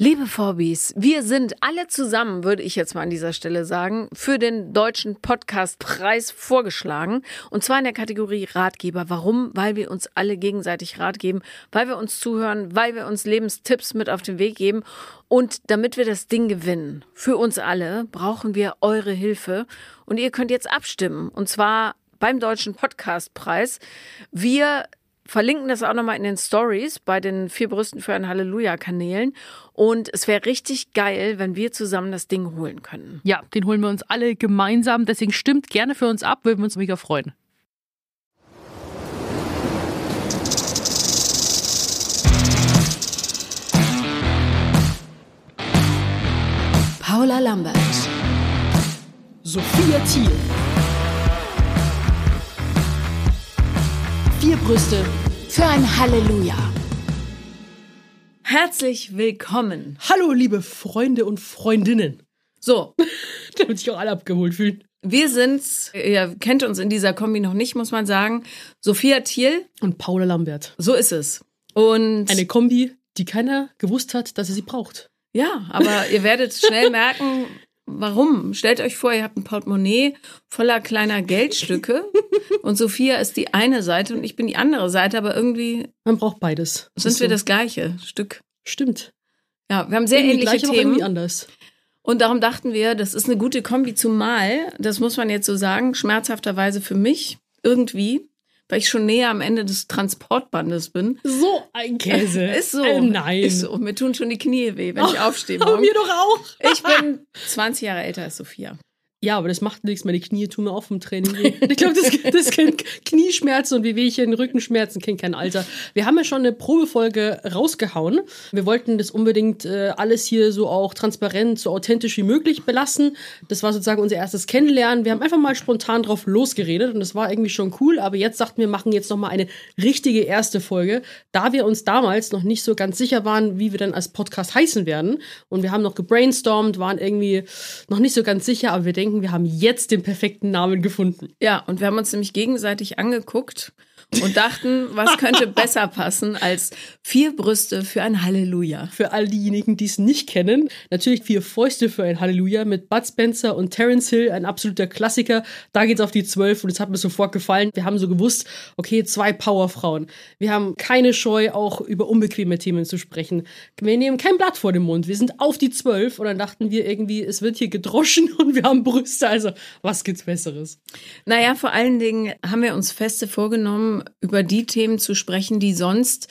Liebe Vorbis, wir sind alle zusammen, würde ich jetzt mal an dieser Stelle sagen, für den deutschen Podcastpreis vorgeschlagen. Und zwar in der Kategorie Ratgeber. Warum? Weil wir uns alle gegenseitig Rat geben, weil wir uns zuhören, weil wir uns Lebenstipps mit auf den Weg geben. Und damit wir das Ding gewinnen, für uns alle, brauchen wir eure Hilfe. Und ihr könnt jetzt abstimmen. Und zwar beim Deutschen Podcastpreis. Wir verlinken das auch nochmal in den Stories bei den vier Brüsten für ein Halleluja-Kanälen. Und es wäre richtig geil, wenn wir zusammen das Ding holen können. Ja, den holen wir uns alle gemeinsam. Deswegen stimmt gerne für uns ab, würden wir uns mega freuen. Paula Lambert. Sophia Thiel. Vier Brüste Für ein Halleluja. Herzlich willkommen. Hallo, liebe Freunde und Freundinnen. So, Damit sich auch alle abgeholt fühlen. wir sind, ihr kennt uns in dieser Kombi noch nicht, muss man sagen, Sophia Thiel, Und Paula Lambert. so ist es. Und Eine Kombi, die keiner gewusst hat, dass er sie braucht. Ja, aber ihr werdet schnell merken, warum. Stellt euch vor, ihr habt ein Portemonnaie voller kleiner Geldstücke und Sophia ist die eine Seite und ich bin die andere Seite, aber irgendwie Man braucht beides. sind ist wir so. das gleiche Stück. Stimmt. Ja, wir haben sehr ähnliche gleich, aber irgendwie Themen anders. und darum dachten wir, das ist eine gute Kombi, zumal, das muss man jetzt so sagen, schmerzhafterweise für mich irgendwie, weil ich schon näher am Ende des Transportbandes bin. So ein Käse. Ist so. Äh, nein. Ist so. Mir tun schon die Knie weh, wenn ich aufstehe. Oh, morgens. mir doch auch. Ich bin 20 Jahre älter als Sophia. Ja, aber das macht nichts. Meine Knie tun mir auch vom Training. Ich glaube, das, das kennt Knieschmerzen und Wehwehchen, Rückenschmerzen kennt kein Alter. Wir haben ja schon eine Probefolge rausgehauen. Wir wollten das unbedingt äh, alles hier so auch transparent, so authentisch wie möglich belassen. Das war sozusagen unser erstes Kennenlernen. Wir haben einfach mal spontan drauf losgeredet und das war irgendwie schon cool. Aber jetzt dachten wir, machen jetzt noch mal eine richtige erste Folge, da wir uns damals noch nicht so ganz sicher waren, wie wir dann als Podcast heißen werden. Und wir haben noch gebrainstormt, waren irgendwie noch nicht so ganz sicher, aber wir denken, wir haben jetzt den perfekten Namen gefunden. Ja, und wir haben uns nämlich gegenseitig angeguckt und dachten, was könnte besser passen als vier Brüste für ein Halleluja. Für all diejenigen, die es nicht kennen, natürlich vier Fäuste für ein Halleluja mit Bud Spencer und Terence Hill, ein absoluter Klassiker. Da geht's auf die zwölf und es hat mir sofort gefallen. Wir haben so gewusst, okay, zwei Powerfrauen. Wir haben keine Scheu, auch über unbequeme Themen zu sprechen. Wir nehmen kein Blatt vor den Mund. Wir sind auf die zwölf und dann dachten wir irgendwie, es wird hier gedroschen und wir haben Brüste. Also, was gibt's Besseres? Naja, vor allen Dingen haben wir uns feste vorgenommen, über die Themen zu sprechen, die sonst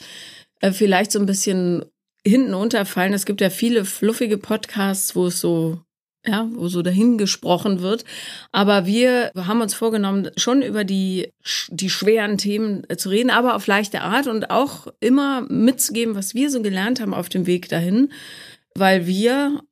äh, vielleicht so ein bisschen hinten unterfallen. Es gibt ja viele fluffige Podcasts, wo es so ja, wo so dahin gesprochen wird. Aber wir haben uns vorgenommen, schon über die, die schweren Themen äh, zu reden, aber auf leichte Art und auch immer mitzugeben, was wir so gelernt haben auf dem Weg dahin, weil wir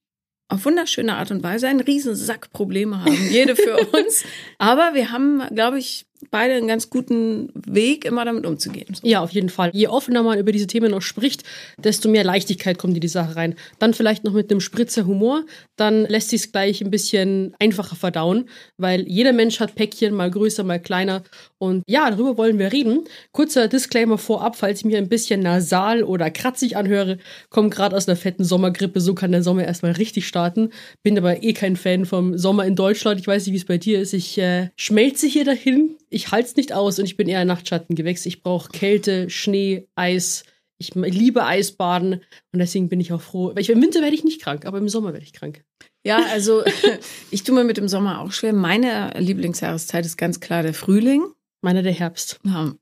auf wunderschöne Art und Weise einen Riesensack Probleme haben, jede für uns. Aber wir haben, glaube ich, beide einen ganz guten Weg, immer damit umzugehen. So. Ja, auf jeden Fall. Je offener man über diese Themen noch spricht, desto mehr Leichtigkeit kommt in die Sache rein. Dann vielleicht noch mit einem Spritzer Humor, dann lässt sich es gleich ein bisschen einfacher verdauen, weil jeder Mensch hat Päckchen, mal größer, mal kleiner. Und ja, darüber wollen wir reden. Kurzer Disclaimer vorab, falls ich mir ein bisschen nasal oder kratzig anhöre, komme gerade aus einer fetten Sommergrippe, so kann der Sommer erstmal richtig starten. Bin aber eh kein Fan vom Sommer in Deutschland. Ich weiß nicht, wie es bei dir ist. Ich äh, schmelze hier dahin. Ich halte es nicht aus und ich bin eher ein Nachtschattengewächs. Ich brauche Kälte, Schnee, Eis. Ich liebe Eisbaden und deswegen bin ich auch froh. Weil ich, Im Winter werde ich nicht krank, aber im Sommer werde ich krank. Ja, also ich tue mir mit dem Sommer auch schwer. Meine Lieblingsjahreszeit ist ganz klar der Frühling. Meiner der Herbst. Ja.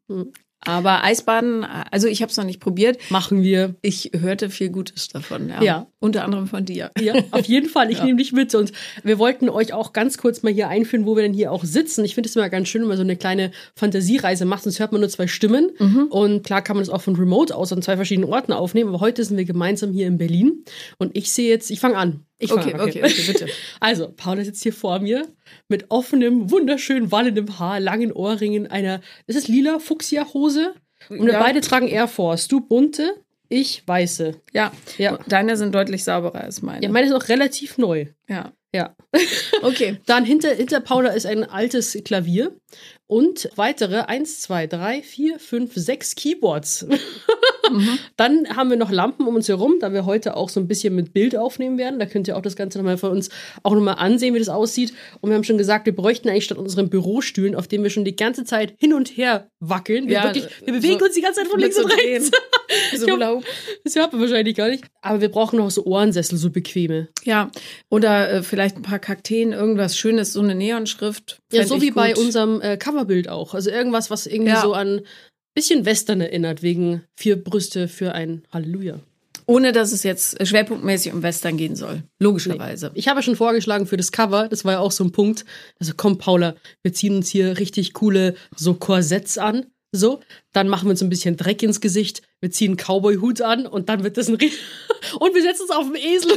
Aber Eisbaden, also ich habe es noch nicht probiert. Machen wir. Ich hörte viel Gutes davon. Ja. Ja. Unter anderem von dir. Ja, auf jeden Fall. Ich Ja. nehme dich mit. Und wir wollten euch auch ganz kurz mal hier einführen, wo wir denn hier auch sitzen. Ich finde es immer ganz schön, wenn man so eine kleine Fantasiereise macht. Sonst hört man nur zwei Stimmen. Mhm. Und klar kann man das auch von Remote aus an zwei verschiedenen Orten aufnehmen. Aber heute sind wir gemeinsam hier in Berlin. Und ich sehe jetzt, ich fange an. Ich Okay, an, okay, okay, bitte. Also, Paula sitzt hier vor mir mit offenem, wunderschön wallendem Haar, langen Ohrringen, einer, ist es lila Fuchsia-Hose? Und wir Ja. beide tragen Air Force. Du bunte, ich weiße. Ja. Ja. Deine sind deutlich sauberer als meine. Ja, meine ist noch relativ neu. ja. Ja. Okay. Dann hinter, hinter Paula ist ein altes Klavier. Und weitere 1, 2, 3, 4, 5, 6 Keyboards. Mhm. Dann haben wir noch Lampen um uns herum, da wir heute auch so ein bisschen mit Bild aufnehmen werden. Da könnt ihr auch das Ganze nochmal von uns auch nochmal ansehen, wie das aussieht. Und wir haben schon gesagt, wir bräuchten eigentlich statt unseren Bürostühlen, auf denen wir schon die ganze Zeit hin und her wackeln. Wir, Ja, wirklich, wir bewegen so uns die ganze Zeit von links und rechts. So Ja. blau. Das hört man wahrscheinlich gar nicht. Aber wir brauchen noch so Ohrensessel, so bequeme. Ja, oder äh, vielleicht ein paar Kakteen, irgendwas Schönes, so eine Neonschrift. Ja, so wie bei gut. unserem äh, Coverbild auch. Also irgendwas, was irgendwie Ja. so an bisschen Western erinnert, wegen vier Brüste für ein Halleluja. Ohne dass es jetzt schwerpunktmäßig um Western gehen soll. Logischerweise. Ich habe schon vorgeschlagen für das Cover, das war ja auch so ein Punkt. Also komm, Paula, wir ziehen uns hier richtig coole so Korsetts an. So, dann machen wir uns ein bisschen Dreck ins Gesicht, wir ziehen Cowboy-Hut an und dann wird das ein Rie Und wir setzen uns auf den Esel.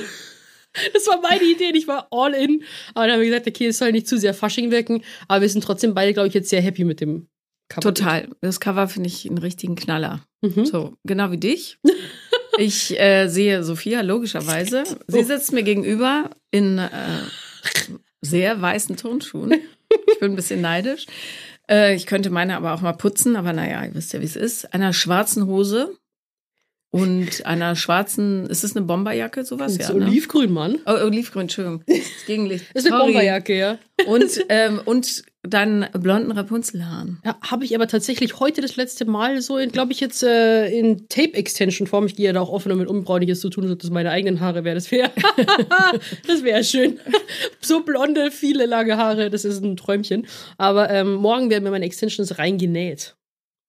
Das war meine Idee, ich war all in. Aber dann haben wir gesagt, okay, es soll nicht zu sehr Fasching wirken, aber wir sind trotzdem beide, glaube ich, jetzt sehr happy mit dem Cover. Total. Das Cover finde ich einen richtigen Knaller. Mhm. So, genau wie dich. Ich äh, sehe Sophia, logischerweise. Sie Oh. sitzt mir gegenüber in äh, sehr weißen Turnschuhen. Ich bin ein bisschen neidisch. Äh, ich könnte meine aber auch mal putzen, aber naja, ihr wisst ja, wie es ist. Einer schwarzen Hose und einer schwarzen, ist es eine Bomberjacke, sowas? So Ja, ne? Olivgrün, Mann. Oh, Olivgrün, Entschuldigung. Das Gegenlicht. Ist eine Sorry. Bomberjacke, ja. Und, ähm, und dann blonden Rapunzelhaaren. Ja, habe ich aber tatsächlich heute das letzte Mal so, in, glaube ich, jetzt äh, in Tape-Extension-Form. Ich gehe ja da auch offen damit brauche nicht jetzt zu tun, als ob das meine eigenen Haare wäre. Das wäre das wäre schön. so blonde, viele lange Haare, das ist ein Träumchen. Aber ähm, morgen werden mir meine Extensions reingenäht.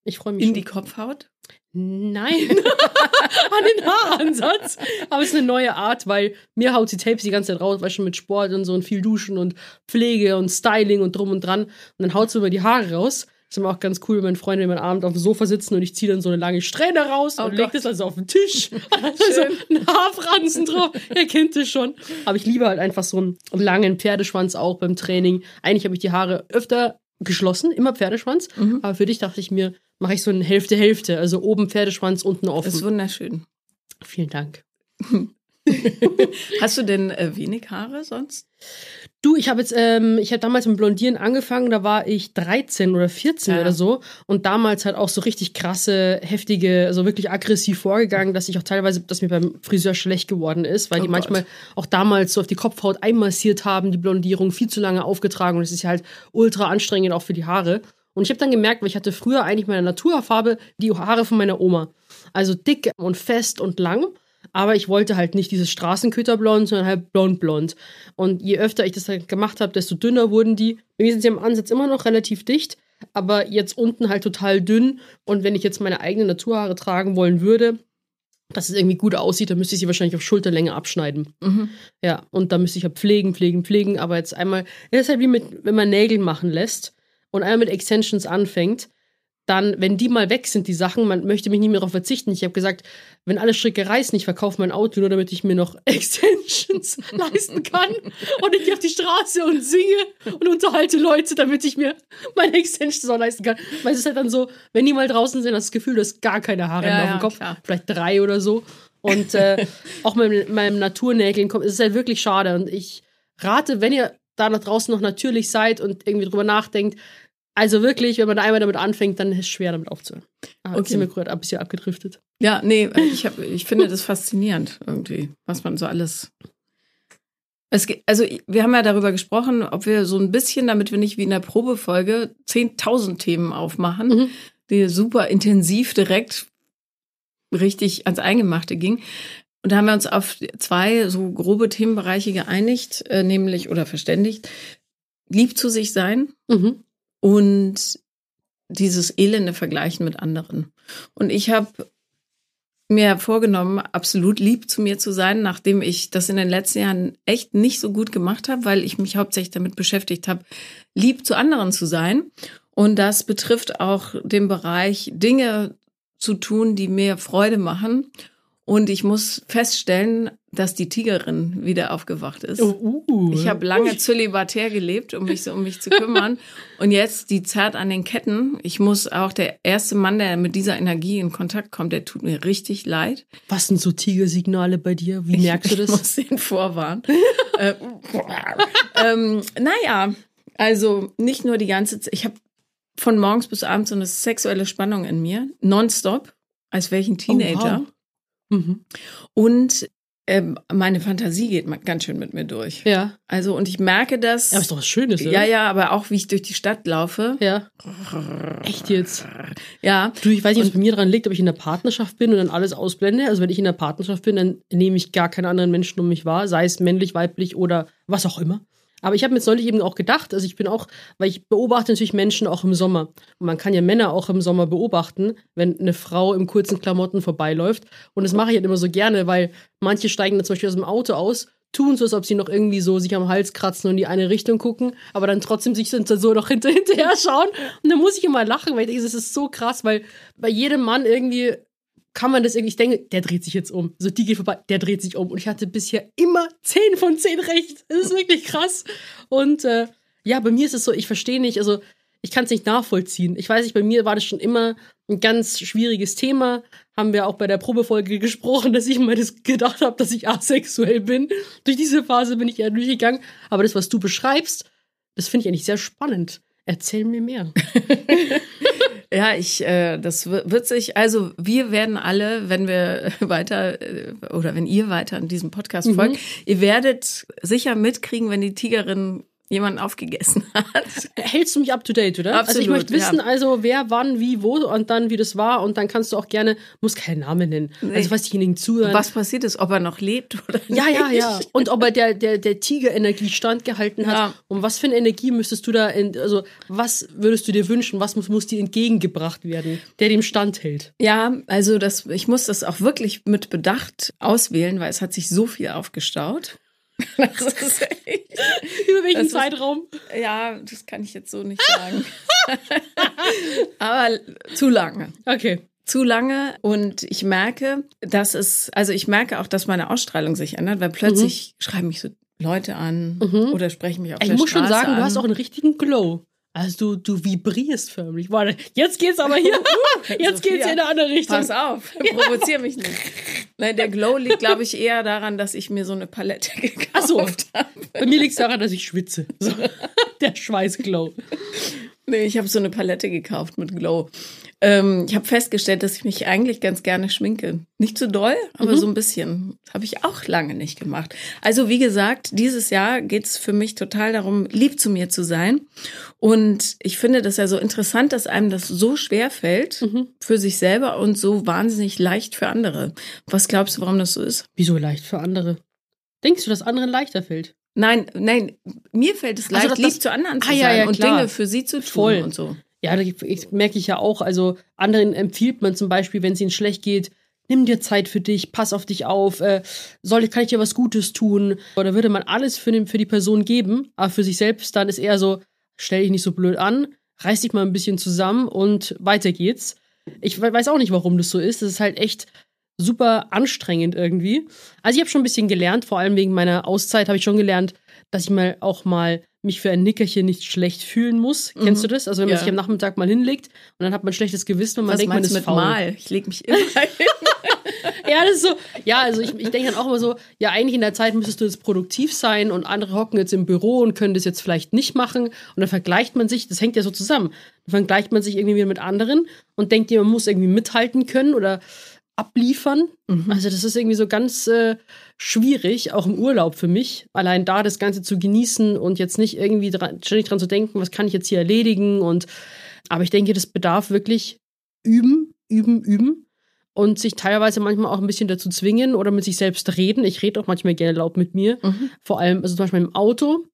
Ich freue mich In schon. die Kopfhaut? Nein, an den Haaransatz. Aber es ist eine neue Art, weil mir haut die Tapes die ganze Zeit raus, weil schon mit Sport und so und viel Duschen und Pflege und Styling und drum und dran. Und dann haut sie über die Haare raus. Das ist immer auch ganz cool, wenn meine Freunde immer Abend auf dem Sofa sitzen und ich ziehe dann so eine lange Strähne raus Oh und leg Gott. das also auf den Tisch. also ein Haarfransen drauf. Ihr kennt es schon. Aber ich liebe halt einfach so einen langen Pferdeschwanz auch beim Training. Eigentlich habe ich die Haare öfter geschlossen, immer Pferdeschwanz. Mhm. Aber für dich dachte ich mir, mache ich so eine Hälfte-Hälfte. Also oben Pferdeschwanz, unten Das ist offen. wunderschön. Vielen Dank. Hast du denn äh, wenig Haare sonst? Du, ich habe jetzt, ähm, ich habe damals mit Blondieren angefangen, da war ich 13 oder 14 Ja. oder so. Und damals halt auch so richtig krasse, heftige, also wirklich aggressiv vorgegangen, dass ich auch teilweise, dass mir beim Friseur schlecht geworden ist, weil Oh die Gott. manchmal auch damals so auf die Kopfhaut einmassiert haben, die Blondierung viel zu lange aufgetragen und es ist halt ultra anstrengend auch für die Haare. Und ich habe dann gemerkt, weil ich hatte früher eigentlich meine Naturfarbe, die Haare von meiner Oma. Also dick und fest und lang. Aber ich wollte halt nicht dieses Straßenköterblond, sondern halt blond-blond. Und je öfter ich das halt gemacht habe, desto dünner wurden die. Mir sind sie am Ansatz immer noch relativ dicht, aber jetzt unten halt total dünn. Und wenn ich jetzt meine eigenen Naturhaare tragen wollen würde, dass es irgendwie gut aussieht, dann müsste ich sie wahrscheinlich auf Schulterlänge abschneiden. Mhm. Ja, und dann müsste ich halt pflegen, pflegen, pflegen. Aber jetzt einmal, das ist halt wie mit, wenn man Nägel machen lässt und einmal mit Extensions anfängt, dann, wenn die mal weg sind, die Sachen, man möchte mich nicht mehr darauf verzichten. Ich habe gesagt, wenn alle Stricke reißen, ich verkaufe mein Auto nur, damit ich mir noch Extensions leisten kann. Und ich gehe auf die Straße und singe und unterhalte Leute, damit ich mir meine Extensions auch leisten kann. Weil es ist halt dann so, wenn die mal draußen sind, hast du das Gefühl, du hast gar keine Haare Ja, mehr auf dem Kopf. klar. Vielleicht drei oder so. Und äh, auch mit meinem Naturnägeln kommt, es ist halt wirklich schade. Und ich rate, wenn ihr da nach draußen noch natürlich seid und irgendwie drüber nachdenkt, also wirklich, wenn man da einmal damit anfängt, dann ist es schwer, damit aufzuhören. Ah, jetzt Okay. sind wir gerade ein bisschen abgedriftet. Ja, nee, ich, hab, ich finde das faszinierend irgendwie, was man so alles. Es, also wir haben ja darüber gesprochen, ob wir so ein bisschen, damit wir nicht wie in der Probefolge 10.000 Themen aufmachen, Mhm. die super intensiv direkt richtig ans Eingemachte ging. Und da haben wir uns auf zwei so grobe Themenbereiche geeinigt, äh, nämlich oder verständigt, lieb zu sich sein Mhm. Und dieses elende Vergleichen mit anderen. Und ich habe mir vorgenommen, absolut lieb zu mir zu sein, nachdem ich das in den letzten Jahren echt nicht so gut gemacht habe, weil ich mich hauptsächlich damit beschäftigt habe, lieb zu anderen zu sein. Und das betrifft auch den Bereich, Dinge zu tun, die mir Freude machen. Und ich muss feststellen, dass die Tigerin wieder aufgewacht ist. Oh, uh. Ich habe lange zölibatär gelebt, um mich so um mich zu kümmern. Und jetzt die zerrt an den Ketten. Ich muss auch der erste Mann, der mit dieser Energie in Kontakt kommt, der tut mir richtig leid. Was sind so Tigersignale bei dir? Wie merkst du Ich das? muss ihn vorwarnen. äh, ähm, naja, also nicht nur die ganze Zeit. Ich habe von morgens bis abends so eine sexuelle Spannung in mir, nonstop, als wäre ich ein Teenager. Oh, wow. mhm. Und meine Fantasie geht ganz schön mit mir durch. Ja. Also, und ich merke das. Ja, aber ist doch was Schönes, oder? ja, ja, aber auch wie ich durch die Stadt laufe. Ja. Echt jetzt? Ja, Du, ich weiß nicht, was bei mir daran liegt, ob ich in der Partnerschaft bin und dann alles ausblende. Also wenn ich in der Partnerschaft bin, dann nehme ich gar keine anderen Menschen um mich wahr, sei es männlich, weiblich oder was auch immer. Aber ich habe mir jetzt neulich eben auch gedacht, also ich bin auch, weil ich beobachte natürlich Menschen auch im Sommer. Und man kann ja Männer auch im Sommer beobachten, wenn eine Frau im kurzen Klamotten vorbeiläuft. Und das mache ich halt immer so gerne, weil manche steigen dann zum Beispiel aus dem Auto aus, tun so, als ob sie noch irgendwie so sich am Hals kratzen und in die eine Richtung gucken, aber dann trotzdem sich dann so noch hinter, hinterher schauen. Und dann muss ich immer lachen, weil ich denke, das ist so krass, weil bei jedem Mann irgendwie kann man das irgendwie, ich denke, der dreht sich jetzt um. So, die geht vorbei, der dreht sich um. Und ich hatte bisher immer 10 von 10 recht. Das ist wirklich krass. Und äh, ja, bei mir ist es so, ich verstehe nicht, also ich kann es nicht nachvollziehen. Ich weiß nicht, bei mir war das schon immer ein ganz schwieriges Thema. Haben wir auch bei der Probefolge gesprochen, dass ich mal das gedacht habe, dass ich asexuell bin. Durch diese Phase bin ich eher durchgegangen. Aber das, was du beschreibst, das finde ich eigentlich sehr spannend. Erzähl mir mehr. ja, ich, äh, das wi- wird sich, also wir werden alle, wenn wir weiter äh, oder wenn ihr weiter an diesem Podcast Mhm. folgt, ihr werdet sicher mitkriegen, wenn die Tigerin jemanden aufgegessen hat. Hältst du mich up to date, oder? also ich Absolut, möchte wissen, ja. also wer, wann, wie, wo und dann, wie das war. Und dann kannst du auch gerne, muss keinen Namen nennen. Also was diejenigen zuhören. Was passiert ist, ob er noch lebt oder Ja, nicht. ja, ja. Und ob er der, der, der Tiger-Energie standgehalten hat. Ja. Und was für eine Energie müsstest du da, in, also was würdest du dir wünschen? Was muss, muss dir entgegengebracht werden, der dem standhält? Ja, also das, ich muss das auch wirklich mit Bedacht auswählen, weil es hat sich so viel aufgestaut. Das ist echt, Über welchen Das ist- Zeitraum? ja, das kann ich jetzt so nicht sagen. Aber zu lange. Okay. Zu lange und ich merke, dass es, also ich merke auch, dass meine Ausstrahlung sich ändert, weil plötzlich schreiben mich so Leute an Mhm. oder sprechen mich auf Ich der muss schon Straße sagen, an. du hast auch einen richtigen Glow. Also du, du vibrierst förmlich. Warte, jetzt geht's aber hier. jetzt geht's Sophia, in eine andere Richtung. Pass auf, provozier mich nicht. Nein, der Glow liegt, glaube ich, eher daran, dass ich mir so eine Palette gekauft so. habe. Bei mir liegt es daran, dass ich schwitze. So. Der Schweißglow. Nee, ich habe so eine Palette gekauft mit Glow. Ähm, ich habe festgestellt, dass ich mich eigentlich ganz gerne schminke. Nicht zu doll, aber Mhm. so ein bisschen. Habe ich auch lange nicht gemacht. Also wie gesagt, dieses Jahr geht's für mich total darum, lieb zu mir zu sein. Und ich finde das ja so interessant, dass einem das so schwer fällt Mhm. für sich selber und so wahnsinnig leicht für andere. Was glaubst du, warum das so ist? Wieso leicht für andere? Denkst du, dass anderen leichter fällt? Nein, nein, mir fällt es Also leicht, das- lieb das- zu anderen zu Ah, sein ja, ja, und klar. Dinge für sie zu tun Voll. und so. Ja, da ich, ich, merke ich ja auch. Also anderen empfiehlt man zum Beispiel, wenn es ihnen schlecht geht, nimm dir Zeit für dich, pass auf dich auf, äh, soll, kann ich dir was Gutes tun? Oder würde man alles für, den, für die Person geben, aber für sich selbst dann ist eher so, stell dich nicht so blöd an, reiß dich mal ein bisschen zusammen und weiter geht's. Ich we- weiß auch nicht, warum das so ist. Das ist halt echt super anstrengend irgendwie. Also ich habe schon ein bisschen gelernt, vor allem wegen meiner Auszeit habe ich schon gelernt, dass ich mal auch mal mich für ein Nickerchen nicht schlecht fühlen muss. Kennst du das? Also wenn man Ja. sich am Nachmittag mal hinlegt und dann hat man ein schlechtes Gewissen und man Was denkt, man ist mit faul. Mal? Ich leg mich immer hin. Ja, das ist so. Ja, also ich, ich denke dann auch immer so, ja, eigentlich in der Zeit müsstest du jetzt produktiv sein und andere hocken jetzt im Büro und können das jetzt vielleicht nicht machen. Und dann vergleicht man sich, das hängt ja so zusammen. Dann vergleicht man sich irgendwie wieder mit anderen und denkt dir, man muss irgendwie mithalten können oder abliefern. Also das ist irgendwie so ganz äh, schwierig, auch im Urlaub für mich, allein da das Ganze zu genießen und jetzt nicht irgendwie dran, ständig dran zu denken, was kann ich jetzt hier erledigen und aber ich denke, das bedarf wirklich üben, üben, üben und sich teilweise manchmal auch ein bisschen dazu zwingen oder mit sich selbst reden. Ich rede auch manchmal gerne laut mit mir, Mhm. vor allem also zum Beispiel im Auto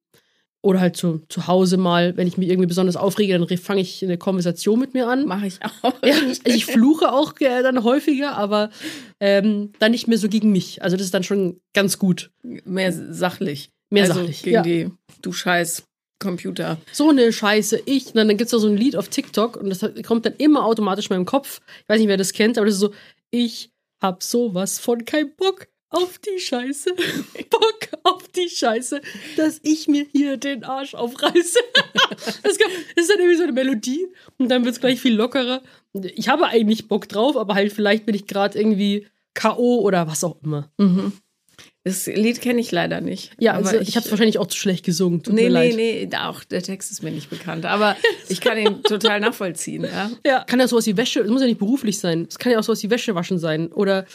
oder halt zu, zu Hause mal, wenn ich mich irgendwie besonders aufrege, dann fange ich eine Konversation mit mir an. Mache ich auch. Ja, also ich fluche auch äh, dann häufiger, aber ähm, dann nicht mehr so gegen mich. Also das ist dann schon ganz gut. Mehr sachlich. Mehr also sachlich, Gegen ja. die, du scheiß Computer. So eine Scheiße, ich. Und dann gibt es da so ein Lied auf TikTok und das kommt dann immer automatisch in meinem Kopf. Ich weiß nicht, wer das kennt, aber das ist so, ich hab sowas von kein Bock auf die Scheiße. Bock auf die Scheiße, dass ich mir hier den Arsch aufreiße. Das, ist dann irgendwie so eine Melodie und dann wird es gleich viel lockerer. Ich habe eigentlich Bock drauf, aber halt vielleicht bin ich gerade irgendwie K.O. oder was auch immer. Mhm. Das Lied kenne ich leider nicht. Ja, aber also ich habe es wahrscheinlich auch zu schlecht gesungen. Tut Nee, mir nee, leid. nee, auch der Text ist mir nicht bekannt. Aber ich kann ihn total nachvollziehen. Ja. Ja, kann ja sowas wie Wäsche, es muss ja nicht beruflich sein. Es kann ja auch sowas wie Wäsche waschen sein oder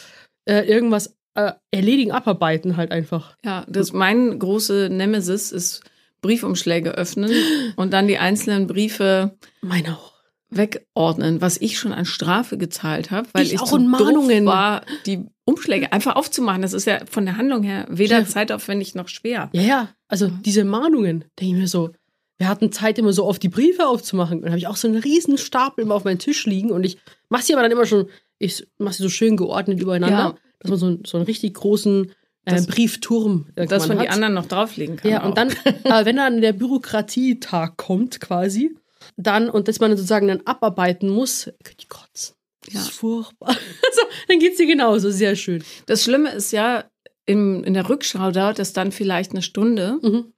äh, irgendwas äh, erledigen, abarbeiten halt einfach. Ja, das mein große Nemesis ist Briefumschläge öffnen und dann die einzelnen Briefe Meine auch. wegordnen, was ich schon an Strafe gezahlt habe, weil Ich ich, auch zu und Mahnungen. doof war, die Umschläge einfach aufzumachen. Das ist ja von der Handlung her weder Ja. zeitaufwendig noch schwer. Ja, ja, also diese Mahnungen, denke ich mir so, wir hatten Zeit immer so oft die Briefe aufzumachen. Und dann habe ich auch so einen riesen Stapel immer auf meinem Tisch liegen und ich mache sie aber dann immer schon, ich mache sie so schön geordnet übereinander, Ja. Dass man so, einen- so einen richtig großen äh, Das- Briefturm Dass man die anderen noch drauflegen kann. Ja, auch. und dann, aber wenn dann der Bürokratietag kommt quasi, dann, und dass man sozusagen dann abarbeiten muss, könnt ihr kotzen. Das Ja. ist furchtbar. Also, dann geht's dir genauso, sehr schön. Das Schlimme ist ja, im, in der Rückschau dauert das dann vielleicht eine Stunde Mhm.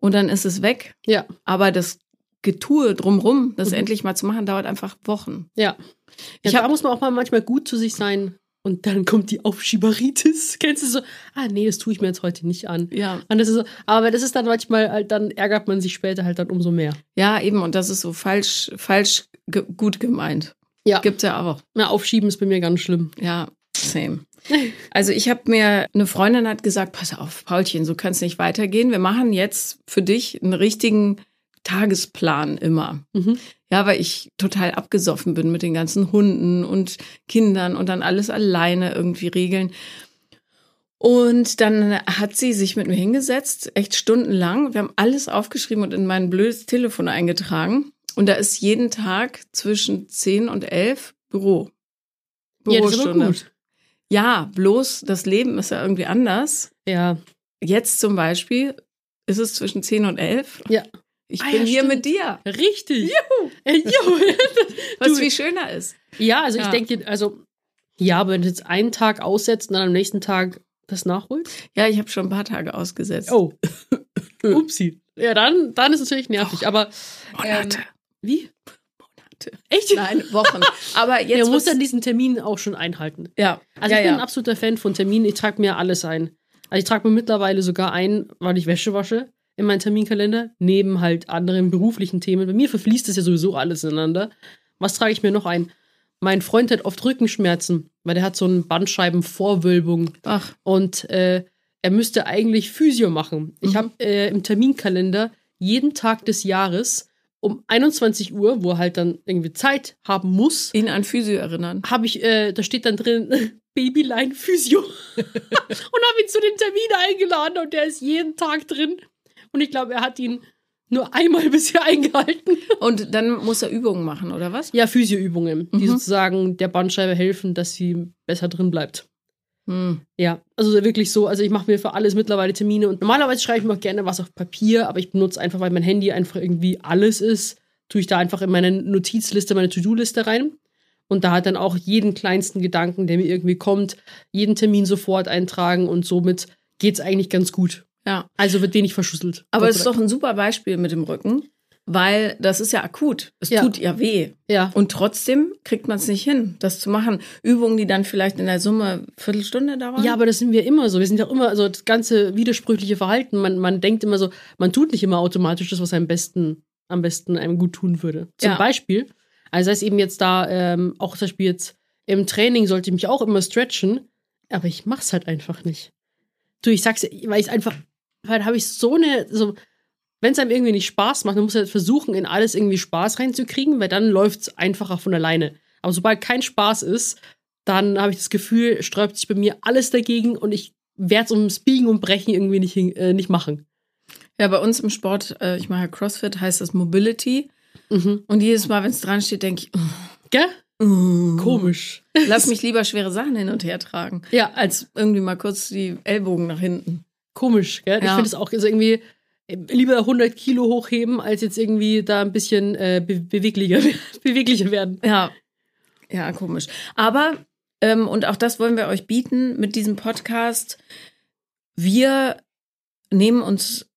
und dann ist es weg. Ja, Aber das Getue drumrum, das Mhm. endlich mal zu machen, dauert einfach Wochen. ja. Ich Ich da hab- muss man auch mal manchmal gut zu sich sein. Und dann kommt die Aufschieberitis. Kennst du so? Ah, nee, das tue ich mir jetzt heute nicht an. Ja. Und das ist so, aber das ist dann manchmal halt, dann ärgert man sich später halt dann umso mehr. Ja, eben. Und das ist so falsch, falsch ge gut gemeint. Ja. Gibt's ja auch. Na, aufschieben ist bei mir ganz schlimm. Ja, same. Also ich habe mir, eine Freundin hat gesagt, pass auf, Paulchen, so kann es nicht weitergehen. Wir machen jetzt für dich einen richtigen Tagesplan immer. Mhm. Ja, weil ich total abgesoffen bin mit den ganzen Hunden und Kindern und dann alles alleine irgendwie regeln. Und dann hat sie sich mit mir hingesetzt, echt stundenlang. Wir haben alles aufgeschrieben und in mein blödes Telefon eingetragen. Und da ist jeden Tag zwischen 10 und 11 Büro. Ja, Bürostunde. gut. Ja, bloß das Leben ist ja irgendwie anders. Ja. Jetzt zum Beispiel ist es zwischen 10 und 11. Ja. Ich Ah, bin ja, hier stimmt. mit dir, Richtig. Juhu. Äh, juhu. was Du- viel schöner ist. Ja, also Ja. ich denke, also, ja, aber wenn du jetzt einen Tag aussetzt und dann am nächsten Tag das nachholst. Ja, ich habe schon ein paar Tage ausgesetzt. Oh. Upsi. Ja, dann, dann ist es natürlich nervig. Aber Monate. Ähm, wie? Monate. Echt? Nein, Wochen. Aber Jetzt ja, muss wird's- dann diesen Termin auch schon einhalten. ja, Also ja, ich bin ein absoluter Fan von Terminen. Ich trage mir alles ein. Also ich trage mir mittlerweile sogar ein, weil ich Wäsche wasche, in meinen Terminkalender, neben halt anderen beruflichen Themen. Bei mir verfließt das ja sowieso alles ineinander. Was trage ich mir noch ein? Mein Freund hat oft Rückenschmerzen, weil der hat so eine Bandscheibenvorwölbung Ach, und äh, er müsste eigentlich Physio machen. Ich Mhm. habe äh, im Terminkalender jeden Tag des Jahres um 21 Uhr, wo er halt dann irgendwie Zeit haben muss, ihn an Physio erinnern. habe ich, äh, da steht dann drin Babyline Physio und habe ihn zu dem Termin eingeladen und der ist jeden Tag drin und ich glaube, er hat ihn nur einmal bisher eingehalten. Und dann muss er Übungen machen, oder was? Ja, Physioübungen, die Mhm. sozusagen der Bandscheibe helfen, dass sie besser drin bleibt. Hm. Ja, also wirklich so, also ich mache mir für alles mittlerweile Termine und normalerweise schreibe ich mir auch gerne was auf Papier, aber ich benutze einfach, weil mein Handy einfach irgendwie alles ist, tue ich da einfach in meine Notizliste, meine To-Do-Liste rein und da hat dann auch jeden kleinsten Gedanken, der mir irgendwie kommt, jeden Termin sofort eintragen und somit geht's eigentlich ganz gut. Ja. Also wird wenig verschlüsselt. Aber es ist doch ein super Beispiel mit dem Rücken, weil das ist ja akut. Es Ja. tut ja weh. Ja, Und trotzdem kriegt man es nicht hin, das zu machen. Übungen, die dann vielleicht in der Summe Viertelstunde dauern. Ja, aber das sind wir immer so. Wir sind ja immer so das ganze widersprüchliche Verhalten. Man, man denkt immer so, man tut nicht immer automatisch das, was einem besten, am besten einem gut tun würde. Zum Ja. Beispiel, also sei es eben jetzt da, ähm, auch zum Beispiel jetzt im Training sollte ich mich auch immer stretchen, aber ich mach's halt einfach nicht. Du, ich sag's, weil ich einfach, weil da habe ich so eine, so, wenn es einem irgendwie nicht Spaß macht, dann muss er versuchen, in alles irgendwie Spaß reinzukriegen, weil dann läuft's einfacher von alleine. Aber sobald kein Spaß ist, dann habe ich das Gefühl, sträubt sich bei mir alles dagegen und ich werde es ums Biegen und Brechen irgendwie nicht, äh, nicht machen. Ja, bei uns im Sport, äh, ich mache ja CrossFit, heißt das Mobility. Mhm. Und jedes Mal, wenn es dran steht, denke ich, Gell? oh, Komisch. lass mich lieber schwere Sachen hin und her tragen, Ja, als irgendwie mal kurz die Ellbogen nach hinten. Komisch, gell? Ich Ja. finde es auch also irgendwie lieber 100 Kilo hochheben, als jetzt irgendwie da ein bisschen äh, be beweglicher, beweglicher werden. Ja, ja, komisch. Aber, ähm, und auch das wollen wir euch bieten mit diesem Podcast. Wir nehmen uns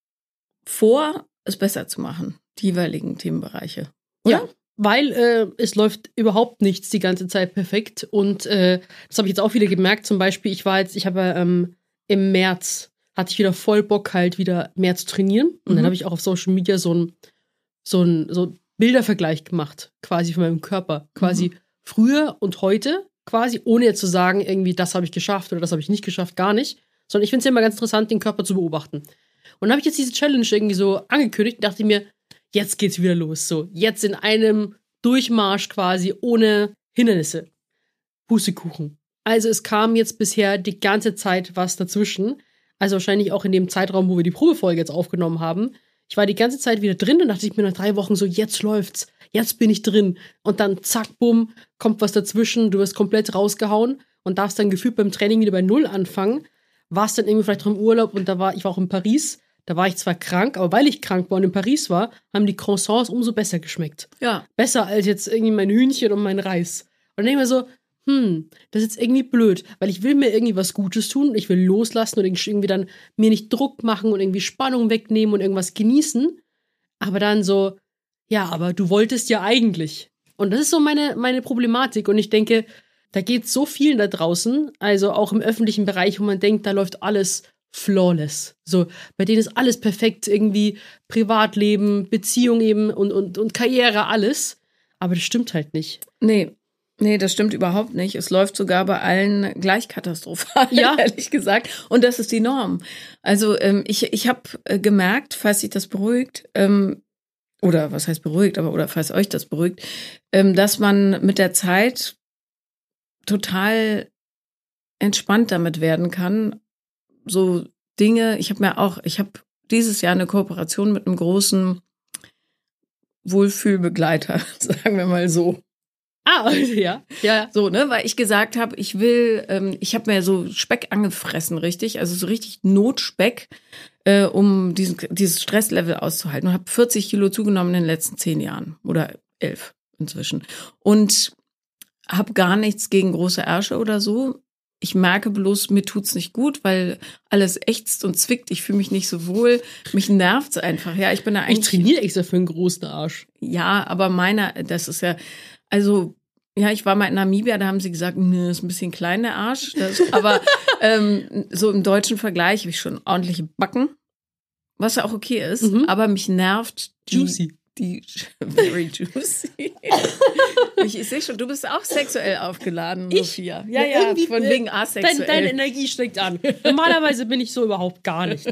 vor, es besser zu machen, die jeweiligen Themenbereiche. Ja, weil äh, es läuft überhaupt nichts die ganze Zeit perfekt. Und äh, das habe ich jetzt auch wieder gemerkt. Zum Beispiel, ich war jetzt, ich habe ähm, im März hatte ich wieder voll Bock, halt wieder mehr zu trainieren. Und Mhm. dann habe ich auch auf Social Media so ein, so ein so Bildervergleich gemacht, quasi von meinem Körper. Quasi Mhm. früher und heute, quasi, ohne jetzt zu sagen, irgendwie, das habe ich geschafft oder das habe ich nicht geschafft, gar nicht. Sondern ich finde es ja immer ganz interessant, den Körper zu beobachten. Und dann habe ich jetzt diese Challenge irgendwie so angekündigt und dachte mir, jetzt geht's wieder los. So, jetzt in einem Durchmarsch quasi ohne Hindernisse. Pustekuchen. Also es kam jetzt bisher die ganze Zeit was dazwischen. Also wahrscheinlich auch in dem Zeitraum, wo wir die Probefolge jetzt aufgenommen haben. Ich war die ganze Zeit wieder drin und dachte ich mir nach drei Wochen so, jetzt läuft's, jetzt bin ich drin. Und dann zack, bumm, kommt was dazwischen, du wirst komplett rausgehauen und darfst dann gefühlt beim Training wieder bei Null anfangen. Warst dann irgendwie vielleicht noch im Urlaub und da war, ich war auch in Paris. Da war ich zwar krank, aber weil ich krank war und in Paris war, haben die Croissants umso besser geschmeckt. Ja. Besser als jetzt irgendwie mein Hühnchen und mein Reis. Und dann denke ich mir so, hm, das ist jetzt irgendwie blöd, weil ich will mir irgendwie was Gutes tun, ich will loslassen und irgendwie dann mir nicht Druck machen und irgendwie Spannung wegnehmen und irgendwas genießen. Aber dann so, ja, aber du wolltest ja eigentlich. Und das ist so meine, meine Problematik. Und ich denke, da geht so vielen da draußen, also auch im öffentlichen Bereich, wo man denkt, da läuft alles flawless. So, bei denen ist alles perfekt, irgendwie Privatleben, Beziehung eben und, und, und Karriere, alles. Aber das stimmt halt nicht. Nee. Nee, das stimmt überhaupt nicht. Es läuft sogar bei allen gleich katastrophal, Ja. ehrlich gesagt. Und das ist die Norm. Also ähm, ich, ich habe äh, gemerkt, falls sich das beruhigt, ähm, oder was heißt beruhigt, aber oder falls euch das beruhigt, ähm, dass man mit der Zeit total entspannt damit werden kann. So Dinge, ich habe mir auch, ich habe dieses Jahr eine Kooperation mit einem großen Wohlfühlbegleiter, sagen wir mal so. Ah, ja. Ja. So, ne, weil ich gesagt habe, ich will, ähm, ich habe mir so Speck angefressen, richtig, also so richtig Notspeck, äh, um diesen, dieses Stresslevel auszuhalten und habe 40 Kilo zugenommen in den letzten zehn Jahren oder elf inzwischen und habe gar nichts gegen große Ärsche oder so. Ich merke bloß, mir tut's nicht gut, weil alles ächzt und zwickt. Ich fühle mich nicht so wohl. Mich nervt's einfach. Ja, ich bin da Ich eigentlich trainiere extra für einen großen Arsch. ja, aber meiner, das ist ja, also, ja, ich war mal in Namibia, da haben sie gesagt, nö, ist ein bisschen klein der Arsch. Das, aber ähm, so im deutschen Vergleich habe ich schon ordentliche Backen, was ja auch okay ist. Mhm. Aber mich nervt die, Juicy. Die, very juicy. ich, ich sehe schon, du bist auch sexuell aufgeladen, Ich? Sophia. Ja, Ja, ja, von wegen Dein, asexuell. deine Energie steckt an. Normalerweise bin ich so überhaupt gar nicht.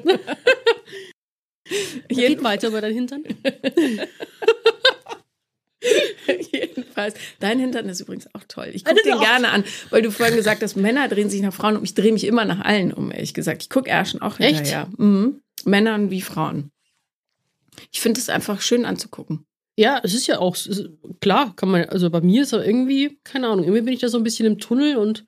Geht weiter über dein Hintern. Jedenfalls. Dein Hintern ist übrigens auch toll. Ich gucke den auch- gerne an, weil du vorhin gesagt hast, Männer drehen sich nach Frauen um. Ich drehe mich immer nach allen um, ehrlich gesagt. Ich gucke Ärschen auch Echt? hinterher. Mhm. Männern wie Frauen. Ich finde es einfach schön anzugucken. Ja, es ist ja auch, ist, klar, kann man, also bei mir ist aber irgendwie, keine Ahnung, irgendwie bin ich da so ein bisschen im Tunnel und,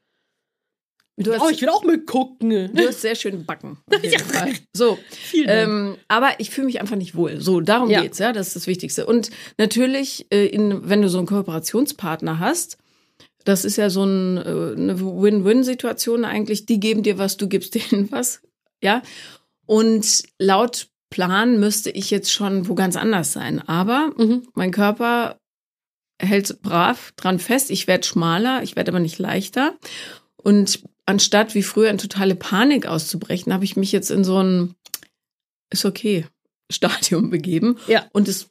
Du hast, oh, ich will auch mal gucken. du hast sehr schöne Backen. Auf jeden Fall. So. Ähm, aber ich fühle mich einfach nicht wohl. So, darum Ja. geht's, ja, das ist das Wichtigste. Und natürlich, äh, in, wenn du so einen Kooperationspartner hast, das ist ja so ein, äh, eine Win-Win-Situation eigentlich. Die geben dir was, du gibst denen was, ja. Und laut Plan müsste ich jetzt schon wo ganz anders sein. Aber Mhm. mein Körper hält brav dran fest. Ich werde schmaler, ich werde aber nicht leichter. Und anstatt wie früher in totale Panik auszubrechen, habe ich mich jetzt in so ein ist okay Stadium begeben. Ja. Und es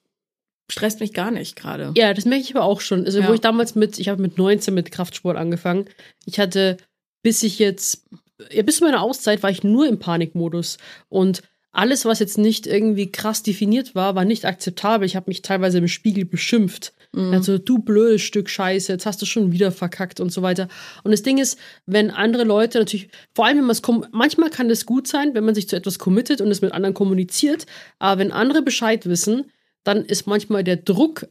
stresst mich gar nicht gerade. Ja, das merke ich aber auch schon. Also, Ja. wo ich damals mit, ich habe mit 19 mit Kraftsport angefangen. Ich hatte, bis ich jetzt, ja, bis zu meiner Auszeit war ich nur im Panikmodus. Und alles, was jetzt nicht irgendwie krass definiert war, war nicht akzeptabel. Ich habe mich teilweise im Spiegel beschimpft. Mhm. Also, du blödes Stück Scheiße, jetzt hast du schon wieder verkackt und so weiter. Und das Ding ist, wenn andere Leute natürlich, vor allem wenn man es, manchmal kann das gut sein, wenn man sich zu etwas committet und es mit anderen kommuniziert, aber wenn andere Bescheid wissen, dann ist manchmal der Druck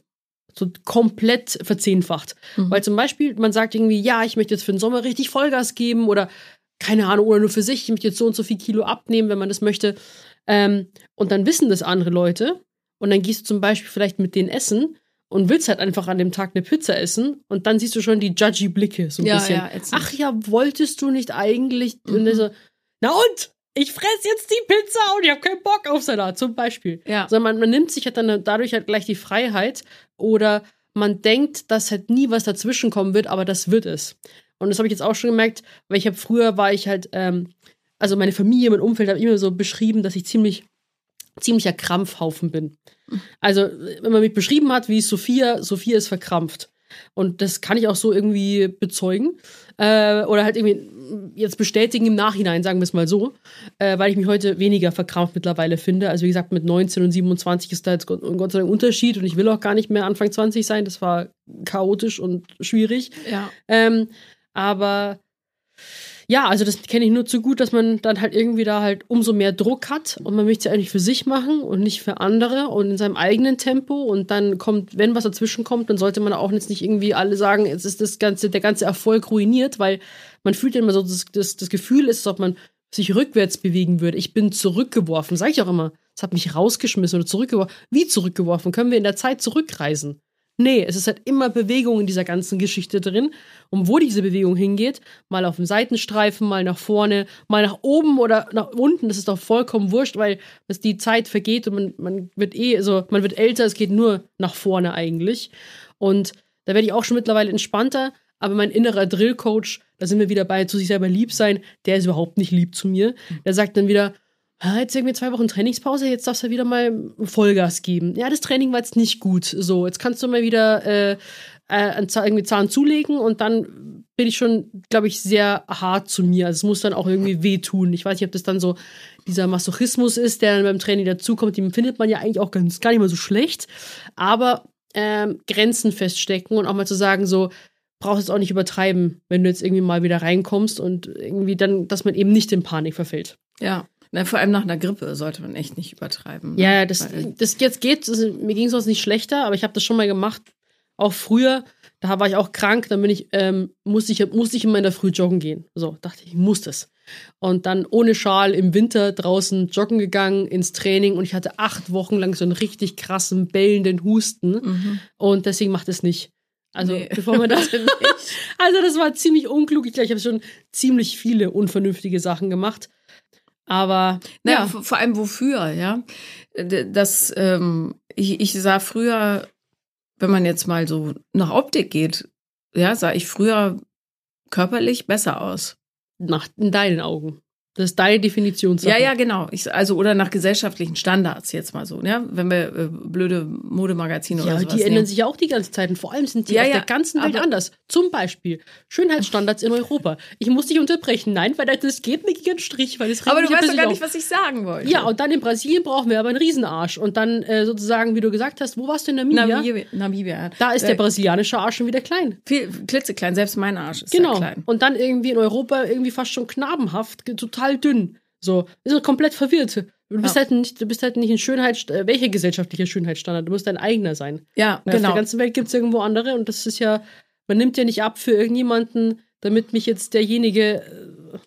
so komplett verzehnfacht. Mhm. Weil zum Beispiel, man sagt irgendwie, ja, ich möchte jetzt für den Sommer richtig Vollgas geben oder keine Ahnung, oder nur für sich, ich möchte jetzt so und so viel Kilo abnehmen, wenn man das möchte. Ähm, und dann wissen das andere Leute und dann gehst du zum Beispiel vielleicht mit denen essen und willst halt einfach an dem Tag eine Pizza essen und dann siehst du schon die judgy Blicke so ein Ja, bisschen. ja. Ach ja, wolltest du nicht eigentlich? Und Mhm. dann so, na und? Ich fress jetzt die Pizza und ich habe keinen Bock auf Salat, zum Beispiel. Ja. Sondern man, man nimmt sich halt dann dadurch halt gleich die Freiheit oder man denkt, dass halt nie was dazwischen kommen wird, aber das wird es. Und das habe ich jetzt auch schon gemerkt, weil ich habe früher war ich halt ähm, also meine Familie, mein Umfeld haben immer so beschrieben, dass ich ziemlich, ziemlicher Krampfhaufen bin. Also, wenn man mich beschrieben hat, wie Sophia, Sophia ist verkrampft. Und das kann ich auch so irgendwie bezeugen. Äh, oder halt irgendwie jetzt bestätigen im Nachhinein, sagen wir es mal so. Äh, weil ich mich heute weniger verkrampft mittlerweile finde. Also wie gesagt, mit 19 und 27 ist da jetzt Gott, Gott sei Dank Unterschied. Und ich will auch gar nicht mehr Anfang 20 sein. Das war chaotisch und schwierig. Ja. Ähm, aber ja, also das kenne ich nur zu gut, dass man dann halt irgendwie da halt umso mehr Druck hat und man möchte es eigentlich für sich machen und nicht für andere und in seinem eigenen Tempo und dann kommt, wenn was dazwischen kommt, dann sollte man auch jetzt nicht irgendwie alle sagen, jetzt ist das ganze, der ganze Erfolg ruiniert, weil man fühlt immer so, das, das, das Gefühl ist, als ob man sich rückwärts bewegen würde. Ich bin zurückgeworfen, sage ich auch immer. Es hat mich rausgeschmissen oder zurückgeworfen. Wie zurückgeworfen? Können wir in der Zeit zurückreisen? Nee, es ist halt immer Bewegung in dieser ganzen Geschichte drin. Und wo diese Bewegung hingeht, mal auf dem Seitenstreifen, mal nach vorne, mal nach oben oder nach unten, das ist doch vollkommen wurscht, weil es die Zeit vergeht und man, man wird eh, also man wird älter, es geht nur nach vorne eigentlich. Und da werde ich auch schon mittlerweile entspannter, aber mein innerer Drillcoach, da sind wir wieder bei zu sich selber lieb sein, der ist überhaupt nicht lieb zu mir. Der sagt dann wieder, jetzt irgendwie zwei Wochen Trainingspause, jetzt darfst du wieder mal Vollgas geben. Ja, das Training war jetzt nicht gut. So, jetzt kannst du mal wieder äh, äh, einen irgendwie Zahn zulegen und dann bin ich schon, glaube ich, sehr hart zu mir. Also es muss dann auch irgendwie wehtun. Ich weiß nicht, ob das dann so dieser Masochismus ist, der dann beim Training dazukommt. Den findet man ja eigentlich auch ganz, gar nicht mal so schlecht. Aber ähm, Grenzen feststecken und auch mal zu sagen, so, brauchst es auch nicht übertreiben, wenn du jetzt irgendwie mal wieder reinkommst und irgendwie dann, dass man eben nicht in Panik verfällt. Ja. Na, vor allem nach einer Grippe sollte man echt nicht übertreiben. ne? Ja, das, Weil- das jetzt geht, das, mir ging es sonst nicht schlechter, aber ich habe das schon mal gemacht, auch früher. Da war ich auch krank, dann bin ich, ähm, musste ich, musste ich immer in der Früh joggen gehen. So, dachte ich, ich muss das. Und dann ohne Schal im Winter draußen joggen gegangen ins Training und ich hatte acht Wochen lang so einen richtig krassen, bellenden Husten. Mhm. Und deswegen macht es nicht. Also, Nee. bevor man das. Also, das war ziemlich unklug. Ich glaube, ich habe schon ziemlich viele unvernünftige Sachen gemacht. Aber, Naja, ja. vor allem wofür, ja. Das, ähm, ich, ich sah früher, wenn man jetzt mal so nach Optik geht, ja, sah ich früher körperlich besser aus. nach, in deinen Augen. Das ist deine Definition. Ja, ja, genau. Ich, also oder nach gesellschaftlichen Standards jetzt mal so, ja, wenn wir äh, blöde Modemagazine Ja, oder sowas die ändern nehmen. sich ja auch die ganze Zeit. Und vor allem sind die Ja, auf ja, der ganzen Welt anders. Zum Beispiel Schönheitsstandards in Europa. Ich muss dich unterbrechen. Nein, weil das geht mir gegen den Strich. Weil das Aber du weißt doch gar nicht, auf. was ich sagen wollte. Ja, und dann in Brasilien brauchen wir aber einen Riesenarsch. Und dann äh, sozusagen, wie du gesagt hast, wo warst du in Namibia? Namibia, Namibia. Da ist der Äh, brasilianische Arsch schon wieder klein. viel klitzeklein, selbst mein Arsch ist Genau. ja klein. Und dann irgendwie in Europa irgendwie fast schon knabenhaft, ge- total dünn. So, ist er komplett verwirrt. Du bist Ja. halt nicht, du bist halt nicht ein Schönheits, äh, welcher gesellschaftlicher Schönheitsstandard? Du musst dein eigener sein. Ja, Auf der genau. ganzen Welt gibt es irgendwo andere und das ist ja, man nimmt ja nicht ab für irgendjemanden, damit mich jetzt derjenige äh,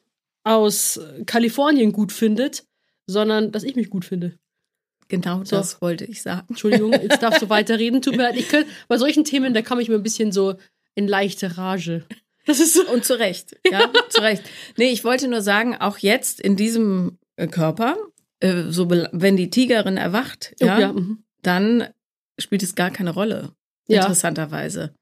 aus Kalifornien gut findet, sondern dass ich mich gut finde. Genau So. das wollte ich sagen. Entschuldigung, jetzt darfst du weiterreden. Tut mir leid. Ich könnt, bei solchen Themen, da komme ich mir ein bisschen so in leichte Rage. Das ist so. Und zu Recht, ja, zu Recht. Nee, ich wollte nur sagen, auch jetzt in diesem äh, Körper, äh, so wenn die Tigerin erwacht, ja, Oh, ja, mhm. dann spielt es gar keine Rolle. Ja. Interessanterweise.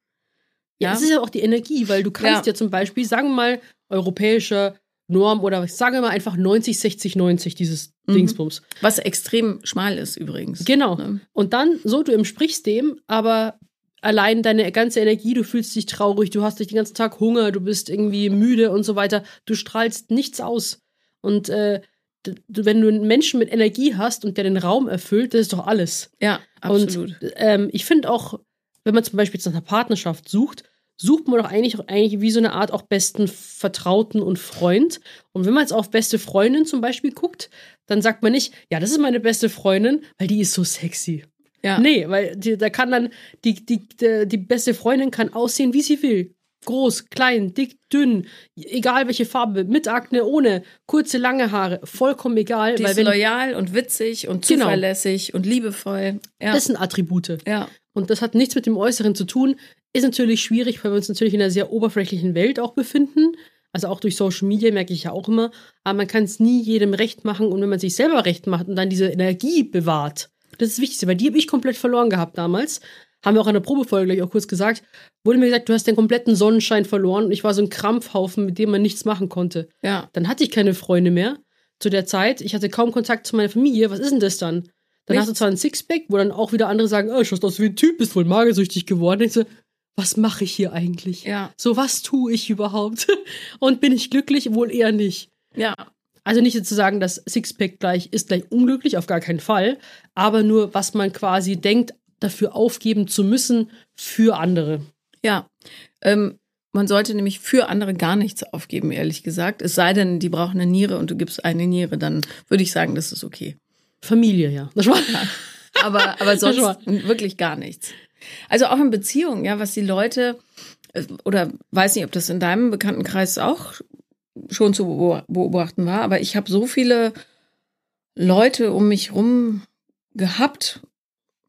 ja, Ja. es ist ja auch die Energie, weil du kannst ja, Ja. zum Beispiel, sagen wir mal, europäischer Norm oder sagen wir mal einfach 90, 60, 90, dieses Mhm. Dingsbums. Was extrem schmal ist übrigens. Genau. Ne? Und dann, so, du entsprichst dem, aber allein deine ganze Energie, du fühlst dich traurig, du hast dich den ganzen Tag Hunger, du bist irgendwie müde und so weiter. Du strahlst nichts aus. Und äh, wenn du einen Menschen mit Energie hast und der den Raum erfüllt, das ist doch alles. Ja, absolut. Und ähm, ich finde auch, wenn man zum Beispiel jetzt nach einer Partnerschaft sucht, sucht man doch eigentlich, eigentlich wie so eine Art auch besten Vertrauten und Freund. Und wenn man jetzt auf beste Freundin zum Beispiel guckt, dann sagt man nicht, ja, das ist meine beste Freundin, weil die ist so sexy. Ja. Nee, weil die, da kann dann, die, die, die, die beste Freundin kann aussehen, wie sie will. Groß, klein, dick, dünn, egal welche Farbe, mit Akne, ohne, kurze, lange Haare, vollkommen egal. Die weil ist wenn, loyal und witzig und Genau. zuverlässig und liebevoll. Ja. das sind Attribute. ja. Und das hat nichts mit dem Äußeren zu tun. Ist natürlich schwierig, weil wir uns natürlich in einer sehr oberflächlichen Welt auch befinden. Also auch durch Social Media merke ich ja auch immer. Aber man kann es nie jedem recht machen. Und wenn man sich selber recht macht und dann diese Energie bewahrt, das ist das Wichtigste, weil die habe ich komplett verloren gehabt damals. haben wir auch in der Probefolge gleich auch kurz gesagt, wurde mir gesagt, du hast den kompletten Sonnenschein verloren und ich war so ein Krampfhaufen, mit dem man nichts machen konnte. Ja. Dann hatte ich keine Freunde mehr zu der Zeit. Ich hatte kaum Kontakt zu meiner Familie. Was ist denn das dann? Dann hast du Nichts. zwar ein Sixpack, wo dann auch wieder andere sagen, oh, schaust aus wie ein Typ, bist wohl magersüchtig geworden. Ich so, was mache ich hier eigentlich? Ja. So, was tue ich überhaupt? Und bin ich glücklich? Wohl eher nicht. Ja. Also nicht zu sagen, dass Sixpack gleich ist gleich unglücklich, auf gar keinen Fall. Aber nur, was man quasi denkt, dafür aufgeben zu müssen für andere. Ja. Ähm, man sollte nämlich für andere gar nichts aufgeben, ehrlich gesagt. Es sei denn, die brauchen eine Niere und du gibst eine Niere, dann würde ich sagen, das ist okay. Familie, ja. Das war, Aber, aber sonst wirklich gar nichts. Also auch in Beziehungen, ja, was die Leute, äh, oder weiß nicht, ob das in deinem Bekanntenkreis auch schon zu beo- beobachten war, aber ich habe so viele Leute um mich rum gehabt,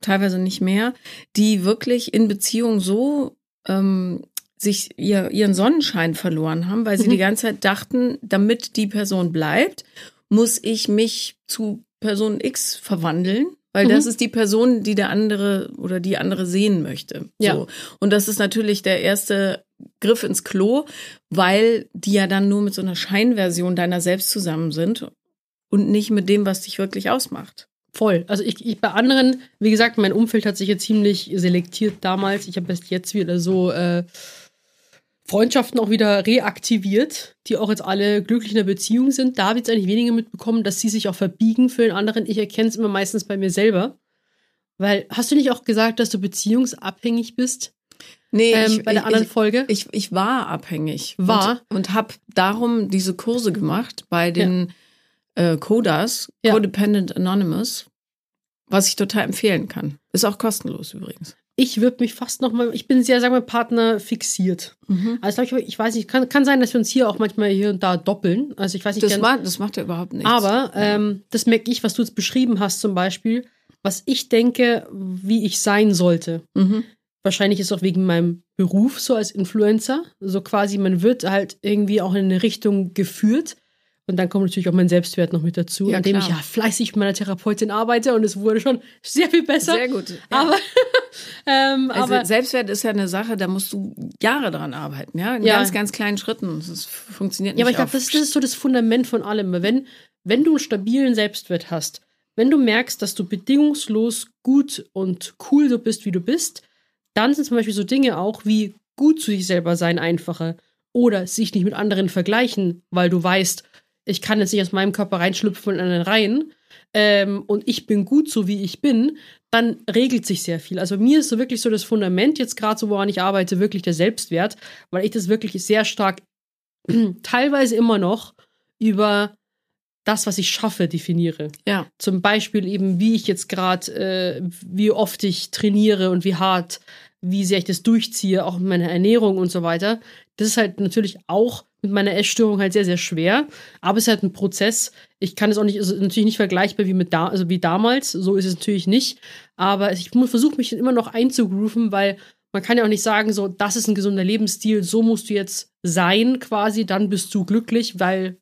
teilweise nicht mehr, die wirklich in Beziehung so ähm, sich ihr, ihren Sonnenschein verloren haben, weil sie Mhm. die ganze Zeit dachten, damit die Person bleibt, muss ich mich zu Person X verwandeln, weil Mhm. das ist die Person, die der andere oder die andere sehen möchte. Ja. So. Und das ist natürlich der erste Griff ins Klo, weil die ja dann nur mit so einer Scheinversion deiner selbst zusammen sind und nicht mit dem, was dich wirklich ausmacht. Voll. Also ich, ich bei anderen, wie gesagt, mein Umfeld hat sich ja ziemlich selektiert damals. Ich habe erst jetzt wieder so äh, Freundschaften auch wieder reaktiviert, die auch jetzt alle glücklich in der Beziehung sind. Da habe ich jetzt eigentlich weniger mitbekommen, dass sie sich auch verbiegen für den anderen. Ich erkenne es immer meistens bei mir selber. Weil, hast du nicht auch gesagt, dass du beziehungsabhängig bist? Nee, Ähm, bei der anderen ich, Folge? ich, ich war abhängig. War? Und, und habe darum diese Kurse gemacht bei den äh, Codas, Ja. Codependent Anonymous, was ich total empfehlen kann. Ist auch kostenlos übrigens. Ich würde mich fast noch mal, ich bin sehr, sagen wir, Partner fixiert. Also glaub ich, ich weiß nicht, kann, kann sein, dass wir uns hier auch manchmal hier und da doppeln. Also ich weiß nicht, Das, gern- ma das macht ja überhaupt nichts. Aber ähm, das merke ich, was du jetzt beschrieben hast zum Beispiel, was ich denke, wie ich sein sollte. Mhm. Wahrscheinlich ist auch wegen meinem Beruf so als Influencer. So quasi, man wird halt irgendwie auch in eine Richtung geführt. Und dann kommt natürlich auch mein Selbstwert noch mit dazu, Ja, an dem klar. ich ja fleißig mit meiner Therapeutin arbeite und es wurde schon sehr viel besser. Sehr gut. Ja. Aber, ähm, also aber Selbstwert ist ja eine Sache, da musst du Jahre dran arbeiten, ja, in Ja. ganz, ganz kleinen Schritten. Das funktioniert nicht. Ja, aber ich glaube, das, das ist so das Fundament von allem. Wenn, wenn du einen stabilen Selbstwert hast, wenn du merkst, dass du bedingungslos gut und cool so bist, wie du bist, dann sind zum Beispiel so Dinge auch wie gut zu sich selber sein einfacher oder sich nicht mit anderen vergleichen, weil du weißt, ich kann jetzt nicht aus meinem Körper reinschlüpfen in einen rein ähm, und ich bin gut so, wie ich bin, dann regelt sich sehr viel. Also mir ist so wirklich so das Fundament jetzt gerade so, woran ich arbeite, wirklich der Selbstwert, weil ich das wirklich sehr stark teilweise immer noch über das, was ich schaffe, definiere. ja. Zum Beispiel eben, wie ich jetzt gerade, äh, wie oft ich trainiere und wie hart, wie sehr ich das durchziehe, auch mit meiner Ernährung und so weiter. Das ist halt natürlich auch mit meiner Essstörung halt sehr, sehr schwer. Aber es ist halt ein Prozess. Ich kann es auch nicht, also natürlich nicht vergleichbar wie mit da, also wie damals. So ist es natürlich nicht. Aber ich versuche mich immer noch einzugrooven, weil man kann ja auch nicht sagen, so, das ist ein gesunder Lebensstil, so musst du jetzt sein quasi, dann bist du glücklich, weil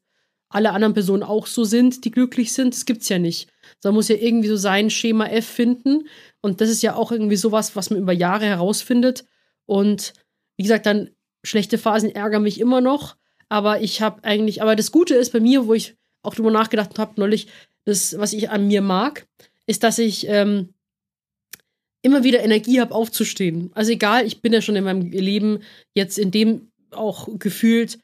alle anderen Personen auch so sind, die glücklich sind. Das gibt's ja nicht. Man muss ja irgendwie so sein Schema F finden. Und das ist ja auch irgendwie sowas, was man über Jahre herausfindet. Und wie gesagt, dann schlechte Phasen ärgern mich immer noch. Aber ich habe eigentlich, aber das Gute ist bei mir, wo ich auch drüber nachgedacht habe neulich, das, was ich an mir mag, ist, dass ich ähm, immer wieder Energie habe, aufzustehen. Also egal, ich bin ja schon in meinem Leben jetzt in dem auch gefühlt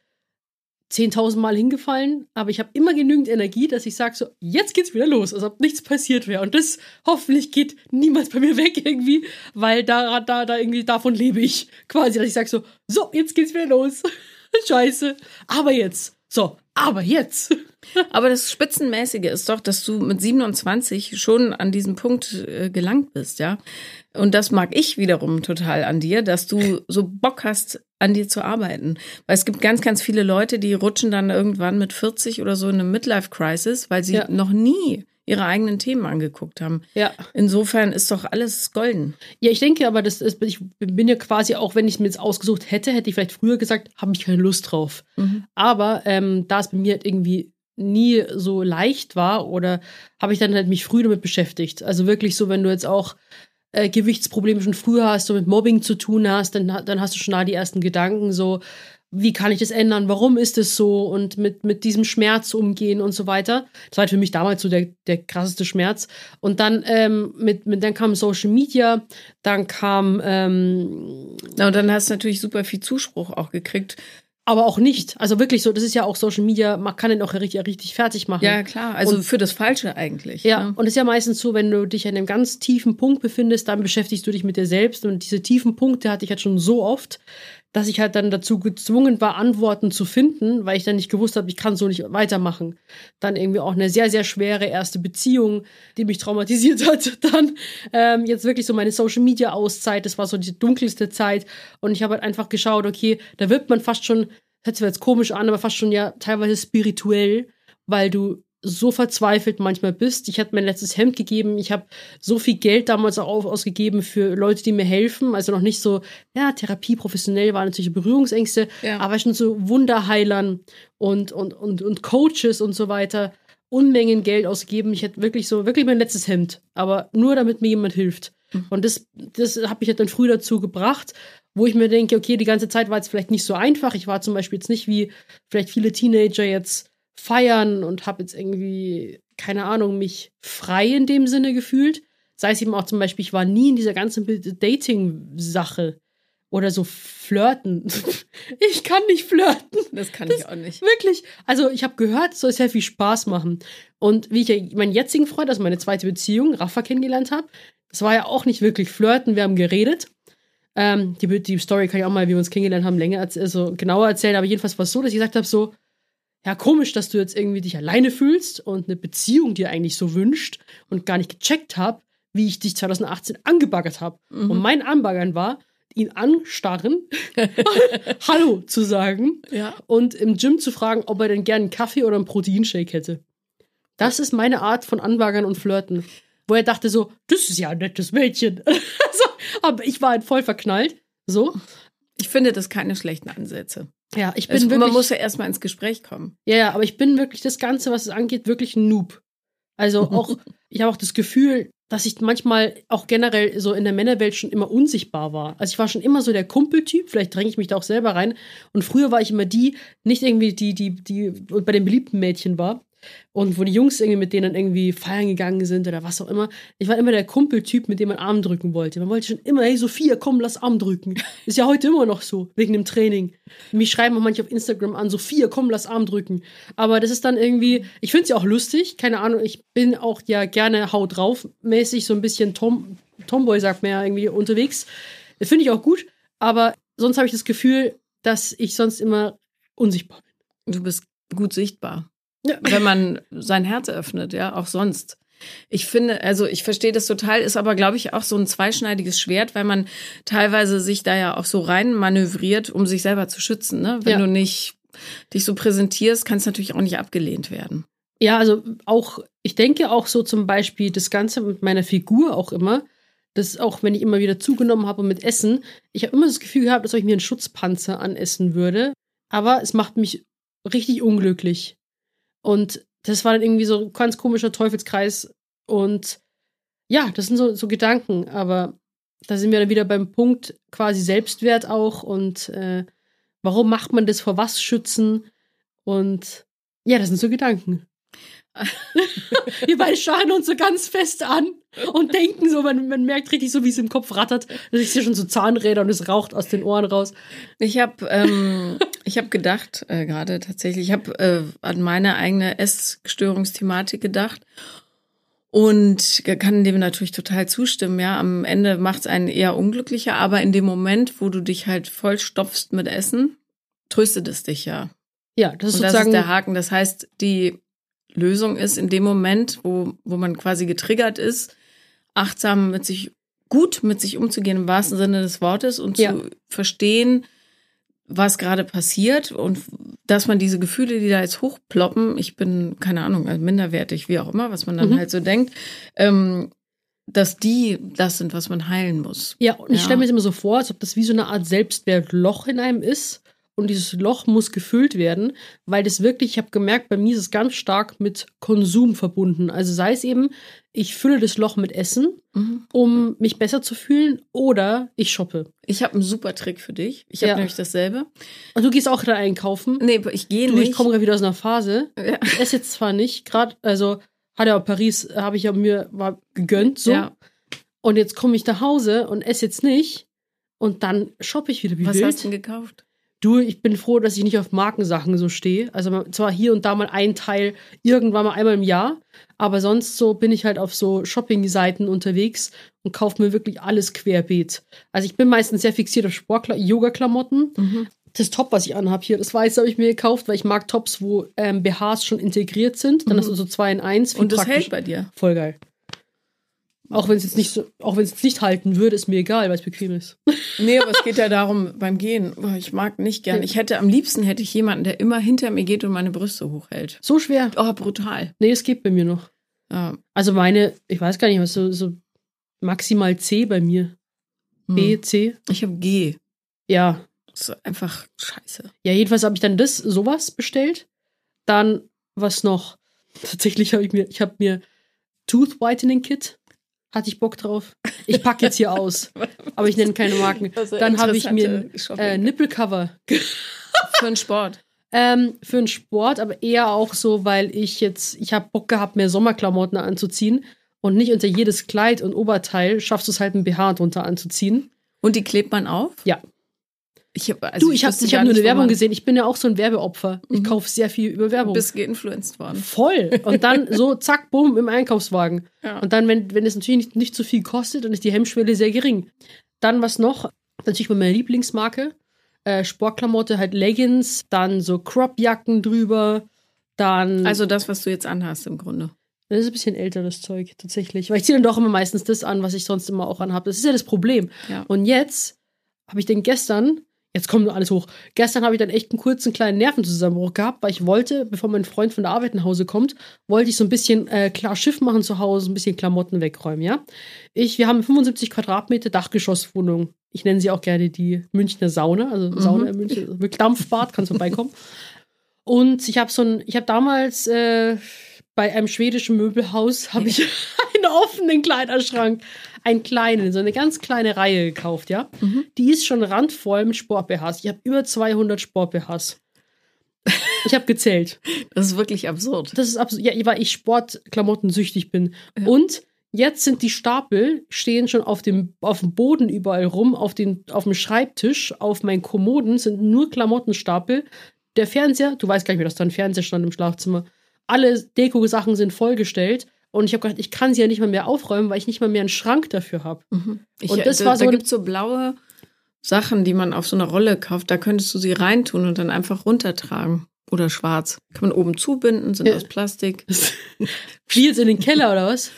10.000 Mal hingefallen, aber ich habe immer genügend Energie, dass ich sage so, jetzt geht's wieder los, als ob nichts passiert wäre. Und das hoffentlich geht niemals bei mir weg irgendwie, weil da, da, da irgendwie davon lebe ich quasi, dass ich sage so, so, jetzt geht's wieder los. Scheiße. Aber jetzt. So, aber jetzt. Aber das Spitzenmäßige ist doch, dass du mit 27 schon an diesen Punkt äh, gelangt bist, ja. Und das mag ich wiederum total an dir, dass du so Bock hast, an dir zu arbeiten. Weil es gibt ganz, ganz viele Leute, die rutschen dann irgendwann mit 40 oder so in eine Midlife-Crisis, weil sie Ja. noch nie ihre eigenen Themen angeguckt haben. Ja. Insofern ist doch alles golden. Ja, ich denke aber, das ist, ich bin ja quasi, auch wenn ich es mir jetzt ausgesucht hätte, hätte ich vielleicht früher gesagt, habe ich keine Lust drauf. Aber ähm, da es bei mir halt irgendwie nie so leicht war oder habe ich dann halt mich früh damit beschäftigt. Also wirklich so, wenn du jetzt auch äh, Gewichtsprobleme schon früher hast, du mit Mobbing zu tun hast, dann, dann hast du schon da die ersten Gedanken so, wie kann ich das ändern, warum ist es so und mit, mit diesem Schmerz umgehen und so weiter. Das war halt für mich damals so der, der krasseste Schmerz. Und dann, ähm, mit, mit, dann kam Social Media, dann kam. Ähm, Na, und dann hast du natürlich super viel Zuspruch auch gekriegt. Aber auch nicht. Also wirklich so, das ist ja auch Social Media, man kann den auch richtig, richtig fertig machen. Ja, klar. Also und, für das Falsche eigentlich. Ja, ne? und es ist ja meistens so, wenn du dich an einem ganz tiefen Punkt befindest, dann beschäftigst du dich mit dir selbst. Und diese tiefen Punkte hatte ich halt schon so oft, dass ich halt dann dazu gezwungen war, Antworten zu finden, weil ich dann nicht gewusst habe, ich kann so nicht weitermachen. Dann irgendwie auch eine sehr, sehr schwere erste Beziehung, die mich traumatisiert hat. Dann ähm, jetzt wirklich so meine Social-Media-Auszeit, das war so die dunkelste Zeit. Und ich habe halt einfach geschaut, okay, da wird man fast schon, hört sich jetzt komisch an, aber fast schon ja teilweise spirituell, weil du so verzweifelt manchmal bist. Ich hatte mein letztes Hemd gegeben. Ich habe so viel Geld damals auch ausgegeben für Leute, die mir helfen. Also noch nicht so, ja, Therapie professionell waren natürlich Berührungsängste, ja. aber schon so Wunderheilern und, und, und, und Coaches und so weiter. Unmengen Geld ausgegeben. Ich hätte wirklich so, wirklich mein letztes Hemd, aber nur damit mir jemand hilft. Mhm. Und das, das habe ich halt dann früh dazu gebracht, wo ich mir denke, okay, die ganze Zeit war es vielleicht nicht so einfach. Ich war zum Beispiel jetzt nicht wie vielleicht viele Teenager jetzt feiern und habe jetzt irgendwie, keine Ahnung, mich frei in dem Sinne gefühlt. Sei es eben auch zum Beispiel, ich war nie in dieser ganzen Dating-Sache oder so flirten. ich kann nicht flirten. Das kann das, ich auch nicht. Wirklich. Also ich habe gehört, es soll sehr viel Spaß machen. Und wie ich meinen jetzigen Freund, also meine zweite Beziehung, Rafa kennengelernt habe, das war ja auch nicht wirklich flirten. Wir haben geredet. Ähm, die, die Story kann ich auch mal, wie wir uns kennengelernt haben, länger, also genauer erzählen. Aber jedenfalls war es so, dass ich gesagt habe, so, ja, komisch, dass du jetzt irgendwie dich alleine fühlst und eine Beziehung dir eigentlich so wünscht und gar nicht gecheckt habe, wie ich dich 2018 angebaggert habe. Mhm. Und mein Anbaggern war, ihn anstarren, Hallo zu sagen ja. und im Gym zu fragen, ob er denn gerne einen Kaffee oder einen Proteinshake hätte. Das ist meine Art von Anbaggern und Flirten. Wo er dachte so, das ist ja ein nettes Mädchen. aber ich war halt voll verknallt. So. Ich finde das keine schlechten Ansätze. Ja, ich bin es, wirklich. Man muss ja erstmal ins Gespräch kommen. Ja, ja, aber ich bin wirklich das Ganze, was es angeht, wirklich ein Noob. Also auch, ich habe auch das Gefühl, dass ich manchmal auch generell so in der Männerwelt schon immer unsichtbar war. Also ich war schon immer so der Kumpeltyp, vielleicht dränge ich mich da auch selber rein. Und früher war ich immer die, nicht irgendwie die, die, die bei den beliebten Mädchen war, und wo die Jungs irgendwie mit denen irgendwie feiern gegangen sind oder was auch immer. Ich war immer der Kumpeltyp, mit dem man Arm drücken wollte. Man wollte schon immer, hey Sophia, komm, lass Arm drücken. Ist ja heute immer noch so, wegen dem Training. Mich schreiben auch manche auf Instagram an, Sophia, komm, lass Arm drücken. Aber das ist dann irgendwie, ich finde es ja auch lustig, keine Ahnung, ich bin auch ja gerne haut drauf mäßig, so ein bisschen Tom, Tomboy, sagt man ja irgendwie, unterwegs. Finde ich auch gut, aber sonst habe ich das Gefühl, dass ich sonst immer unsichtbar bin. Du bist gut sichtbar. Ja. Wenn man sein Herz öffnet, ja, auch sonst. Ich finde, also ich verstehe das total, ist aber, glaube ich, auch so ein zweischneidiges Schwert, weil man teilweise sich da ja auch so rein manövriert, um sich selber zu schützen. Ne? Wenn ja. du nicht dich so präsentierst, kann es natürlich auch nicht abgelehnt werden. Ja, also auch, ich denke auch so zum Beispiel das Ganze mit meiner Figur auch immer, dass auch wenn ich immer wieder zugenommen habe mit Essen, ich habe immer das Gefühl gehabt, dass ich mir einen Schutzpanzer anessen würde. Aber es macht mich richtig unglücklich. Und das war dann irgendwie so ein ganz komischer Teufelskreis. Und ja, das sind so, so Gedanken, aber da sind wir dann wieder beim Punkt quasi Selbstwert auch und äh, warum macht man das vor was schützen? Und ja, das sind so Gedanken. wir beide schauen uns so ganz fest an und denken so, man, man merkt richtig so, wie es im Kopf rattert. Da ist ja schon so Zahnräder und es raucht aus den Ohren raus. Ich habe ähm, ich habe gedacht, äh, gerade tatsächlich, ich habe äh, an meine eigene Essstörungsthematik gedacht und kann dem natürlich total zustimmen. Ja, am Ende macht es einen eher unglücklicher, aber in dem Moment, wo du dich halt vollstopfst mit Essen, tröstet es dich ja. Ja, das ist und sozusagen das ist der Haken. Das heißt, die Lösung ist in dem Moment, wo, wo man quasi getriggert ist, achtsam mit sich, gut mit sich umzugehen im wahrsten Sinne des Wortes und ja. zu verstehen, was gerade passiert und dass man diese Gefühle, die da jetzt hochploppen, ich bin, keine Ahnung, also minderwertig, wie auch immer, was man dann mhm. halt so denkt, ähm, dass die das sind, was man heilen muss. Ja, und ich stelle mir das immer so vor, als ob das wie so eine Art Selbstwertloch in einem ist und dieses Loch muss gefüllt werden, weil das wirklich, ich habe gemerkt, bei mir ist es ganz stark mit Konsum verbunden. Also sei es eben, ich fülle das Loch mit Essen, Mhm. um mich besser zu fühlen, oder ich shoppe. Ich habe einen super Trick für dich. Ich habe Ja. nämlich dasselbe. Und du gehst auch gerade einkaufen. Nee, ich gehe nicht. ich komme gerade wieder aus einer Phase. ja. Ich esse jetzt zwar nicht, gerade, also hat ja Paris, habe ich ja mir war gegönnt, so. Ja. Und jetzt komme ich nach Hause und esse jetzt nicht. Und dann shoppe ich wieder wie Was wild. hast du denn gekauft? Du, ich bin froh, dass ich nicht auf Markensachen so stehe. Also zwar hier und da mal ein Teil, irgendwann mal einmal im Jahr, aber sonst so bin ich halt auf so Shopping-Seiten unterwegs und kaufe mir wirklich alles querbeet. Also ich bin meistens sehr fixiert auf Sportkla Yoga-Klamotten. Mhm. Das Top, was ich anhabe hier, das weiße habe ich mir gekauft, weil ich mag Tops, wo ähm, BHs schon integriert sind. Dann Mhm. hast du so zwei in eins. Und das praktisch. hält bei dir. Voll geil. Auch wenn es jetzt nicht so, auch wenn es nicht halten würde, ist mir egal, weil es bequem ist. Nee, aber es geht ja darum beim Gehen. Boah, ich mag nicht gern. Ich hätte am liebsten hätte ich jemanden, der immer hinter mir geht und meine Brüste hochhält. So schwer. Oh, brutal. Nee, es geht bei mir noch. Ja. Also meine, ich weiß gar nicht, was so, so maximal C bei mir. B, Hm. C. Ich habe G. Ja. Das ist einfach scheiße. Ja, jedenfalls habe ich dann das, sowas bestellt. Dann, was noch? Tatsächlich habe ich mir, ich habe mir Tooth Whitening Kit. Hatte ich Bock drauf. Ich packe jetzt hier aus. Aber ich nenne keine Marken. Also Dann habe ich mir ein äh, Nippelcover für den Sport. Ähm, für den Sport, aber eher auch so, weil ich jetzt, ich habe Bock gehabt, mehr Sommerklamotten anzuziehen und nicht unter jedes Kleid und Oberteil schaffst du es halt ein BH drunter anzuziehen. Und die klebt man auf? Ja. Ich hab, also du, ich habe ich hab nur eine Werbung gesehen. Ich bin ja auch so ein Werbeopfer. Ich Mhm. kaufe sehr viel über Werbung. Bist geinfluenced worden. Voll. Und dann so, zack, bumm, im Einkaufswagen. Ja. Und dann, wenn, wenn es natürlich nicht, nicht so viel kostet, dann ist die Hemmschwelle sehr gering. Dann was noch? Natürlich meine Lieblingsmarke. Äh, Sportklamotte, halt Leggings, dann so Cropjacken drüber. Dann. Also das, was du jetzt anhast im Grunde. Das ist ein bisschen älteres Zeug, tatsächlich. Weil ich ziehe dann doch immer meistens das an, was ich sonst immer auch anhabe. Das ist ja das Problem. Ja. Und jetzt habe ich den gestern, jetzt kommt nur alles hoch. Gestern habe ich dann echt einen kurzen kleinen Nervenzusammenbruch gehabt, weil ich wollte, bevor mein Freund von der Arbeit nach Hause kommt, wollte ich so ein bisschen äh, klar Schiff machen zu Hause, ein bisschen Klamotten wegräumen, ja. Ich, wir haben 75 Quadratmeter Dachgeschosswohnung. Ich nenne sie auch gerne die Münchner Sauna, also Mhm. Sauna in München, mit Dampfbad, kannst vorbeikommen. Und ich habe so ein, ich habe damals äh, bei einem schwedischen Möbelhaus habe ich einen offenen Kleiderschrank, einen kleinen, so eine ganz kleine Reihe gekauft, ja. Mhm. Die ist schon randvoll mit Sport-BHs. Ich habe über 200 Sport-BHs. Ich habe gezählt. Das ist wirklich absurd. Das ist absolut, ja, weil ich Sportklamotten süchtig bin. Ja. Und jetzt sind die Stapel, stehen schon auf dem, auf dem Boden überall rum, auf, den, auf dem Schreibtisch, auf meinen Kommoden sind nur Klamottenstapel. Der Fernseher, du weißt gar nicht mehr, dass da ein Fernseher stand im Schlafzimmer. Alle Deko-Sachen sind vollgestellt. Und ich habe gedacht, ich kann sie ja nicht mal mehr aufräumen, weil ich nicht mal mehr einen Schrank dafür habe. Mhm. Und das da, war so da gibt so blaue Sachen, die man auf so einer Rolle kauft. Da könntest du sie reintun und dann einfach runtertragen. Oder schwarz. Kann man oben zubinden, sind Ja. aus Plastik. Fliehst in den Keller oder was?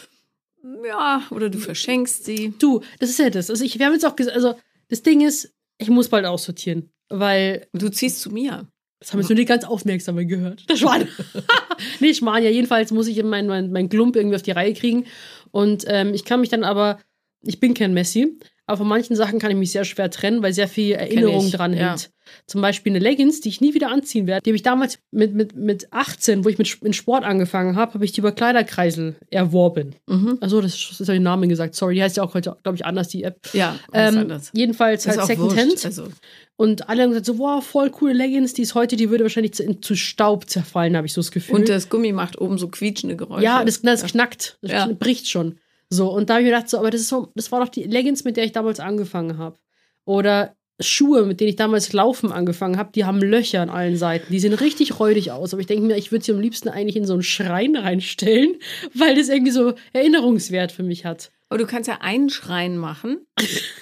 Ja, oder du verschenkst sie. Du, das ist ja das. Also ich, wir haben jetzt auch gesagt, also das Ding ist, ich muss bald aussortieren, weil Du ziehst zu mir. Das haben jetzt nur die ganz Aufmerksamen gehört. Der Schwan. nee, Schwan, ja, jedenfalls muss ich mein, mein, mein Glump irgendwie auf die Reihe kriegen. Und ähm, ich kann mich dann aber, ich bin kein Messi, aber von manchen Sachen kann ich mich sehr schwer trennen, weil sehr viel Erinnerung dran ja. hängt. Zum Beispiel eine Leggings, die ich nie wieder anziehen werde. Die habe ich damals mit, mit, mit 18, wo ich mit, mit Sport angefangen habe, habe ich die über Kleiderkreisel erworben. Mhm. Also das, das habe ich den Namen gesagt. Sorry, die heißt ja auch heute, glaube ich, anders, die App. Ja, ist Ähm, anders. jedenfalls halt ist Secondhand. Also, Und alle haben gesagt so, wow, voll coole Leggings, die ist heute, die würde wahrscheinlich zu, zu Staub zerfallen, habe ich so das Gefühl. und das Gummi macht oben so quietschende Geräusche. ja, das, das knackt, das Ja. bricht schon. So, und da habe ich mir gedacht, so, aber das ist so, das war doch die Leggings, mit der ich damals angefangen habe. Oder Schuhe, mit denen ich damals laufen angefangen habe, die haben Löcher an allen Seiten. Die sehen richtig räudig aus. Aber ich denke mir, ich würde sie am liebsten eigentlich in so einen Schrein reinstellen, weil das irgendwie so Erinnerungswert für mich hat. Aber du kannst ja einen Schrein machen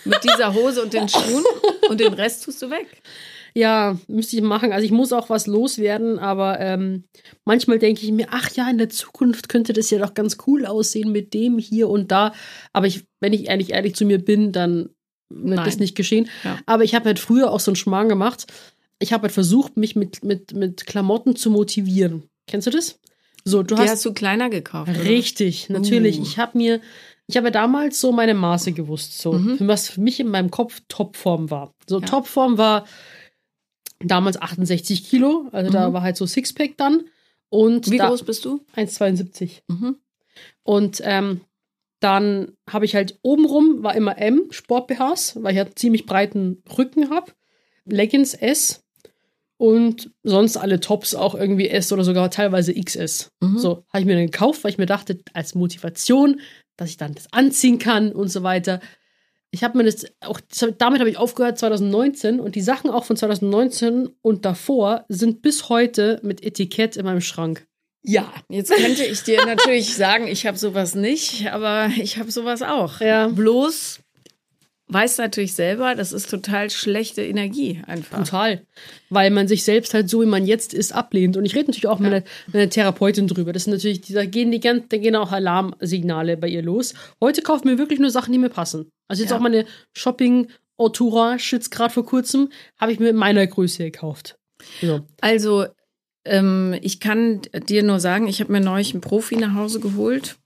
mit dieser Hose und den Schuhen und den Rest tust du weg. Ja, müsste ich machen. Also ich muss auch was loswerden, aber ähm, manchmal denke ich mir, ach ja, in der Zukunft könnte das ja doch ganz cool aussehen mit dem hier und da. Aber ich, wenn ich ehrlich ehrlich zu mir bin, dann wird Nein. das nicht geschehen. Ja. Aber ich habe halt früher auch so einen Schmarrn gemacht. Ich habe halt versucht, mich mit, mit, mit Klamotten zu motivieren. Kennst du das? So, du Die hast hast du kleiner gekauft. oder? Richtig, natürlich. Uh. Ich habe mir, ich habe damals so meine Maße gewusst, so Mhm. was für mich in meinem Kopf Topform war. So Ja. Topform war Damals 68 Kilo, also da Mhm. war halt so Sixpack dann. Und Wie da, groß bist du? 1,72. Mhm. Und ähm, dann habe ich halt obenrum war immer M, Sport-BHs, weil ich ja ziemlich breiten Rücken habe. Leggings S und sonst alle Tops auch irgendwie S oder sogar teilweise XS. Mhm. So, habe ich mir dann gekauft, weil ich mir dachte, als Motivation, dass ich dann das anziehen kann und so weiter. Ich habe mir das auch, damit habe ich aufgehört 2019 und die Sachen auch von 2019 und davor sind bis heute mit Etikett in meinem Schrank. Ja, jetzt könnte ich dir natürlich sagen, ich habe sowas nicht, aber ich habe sowas auch. Ja. Bloß weiß natürlich selber, das ist total schlechte Energie einfach. Total. Weil man sich selbst halt so, wie man jetzt ist, ablehnt. Und ich rede natürlich auch mit, einer, mit einer Therapeutin drüber. Das sind natürlich, da gehen die ganzen, da gehen auch Alarmsignale bei ihr los. Heute kauft mir wirklich nur Sachen, die mir passen. Also jetzt Ja. auch meine Shopping Entourage jetzt gerade vor kurzem, habe ich mir in meiner Größe gekauft. So. Also, ähm, ich kann dir nur sagen, ich habe mir neulich einen Profi nach Hause geholt,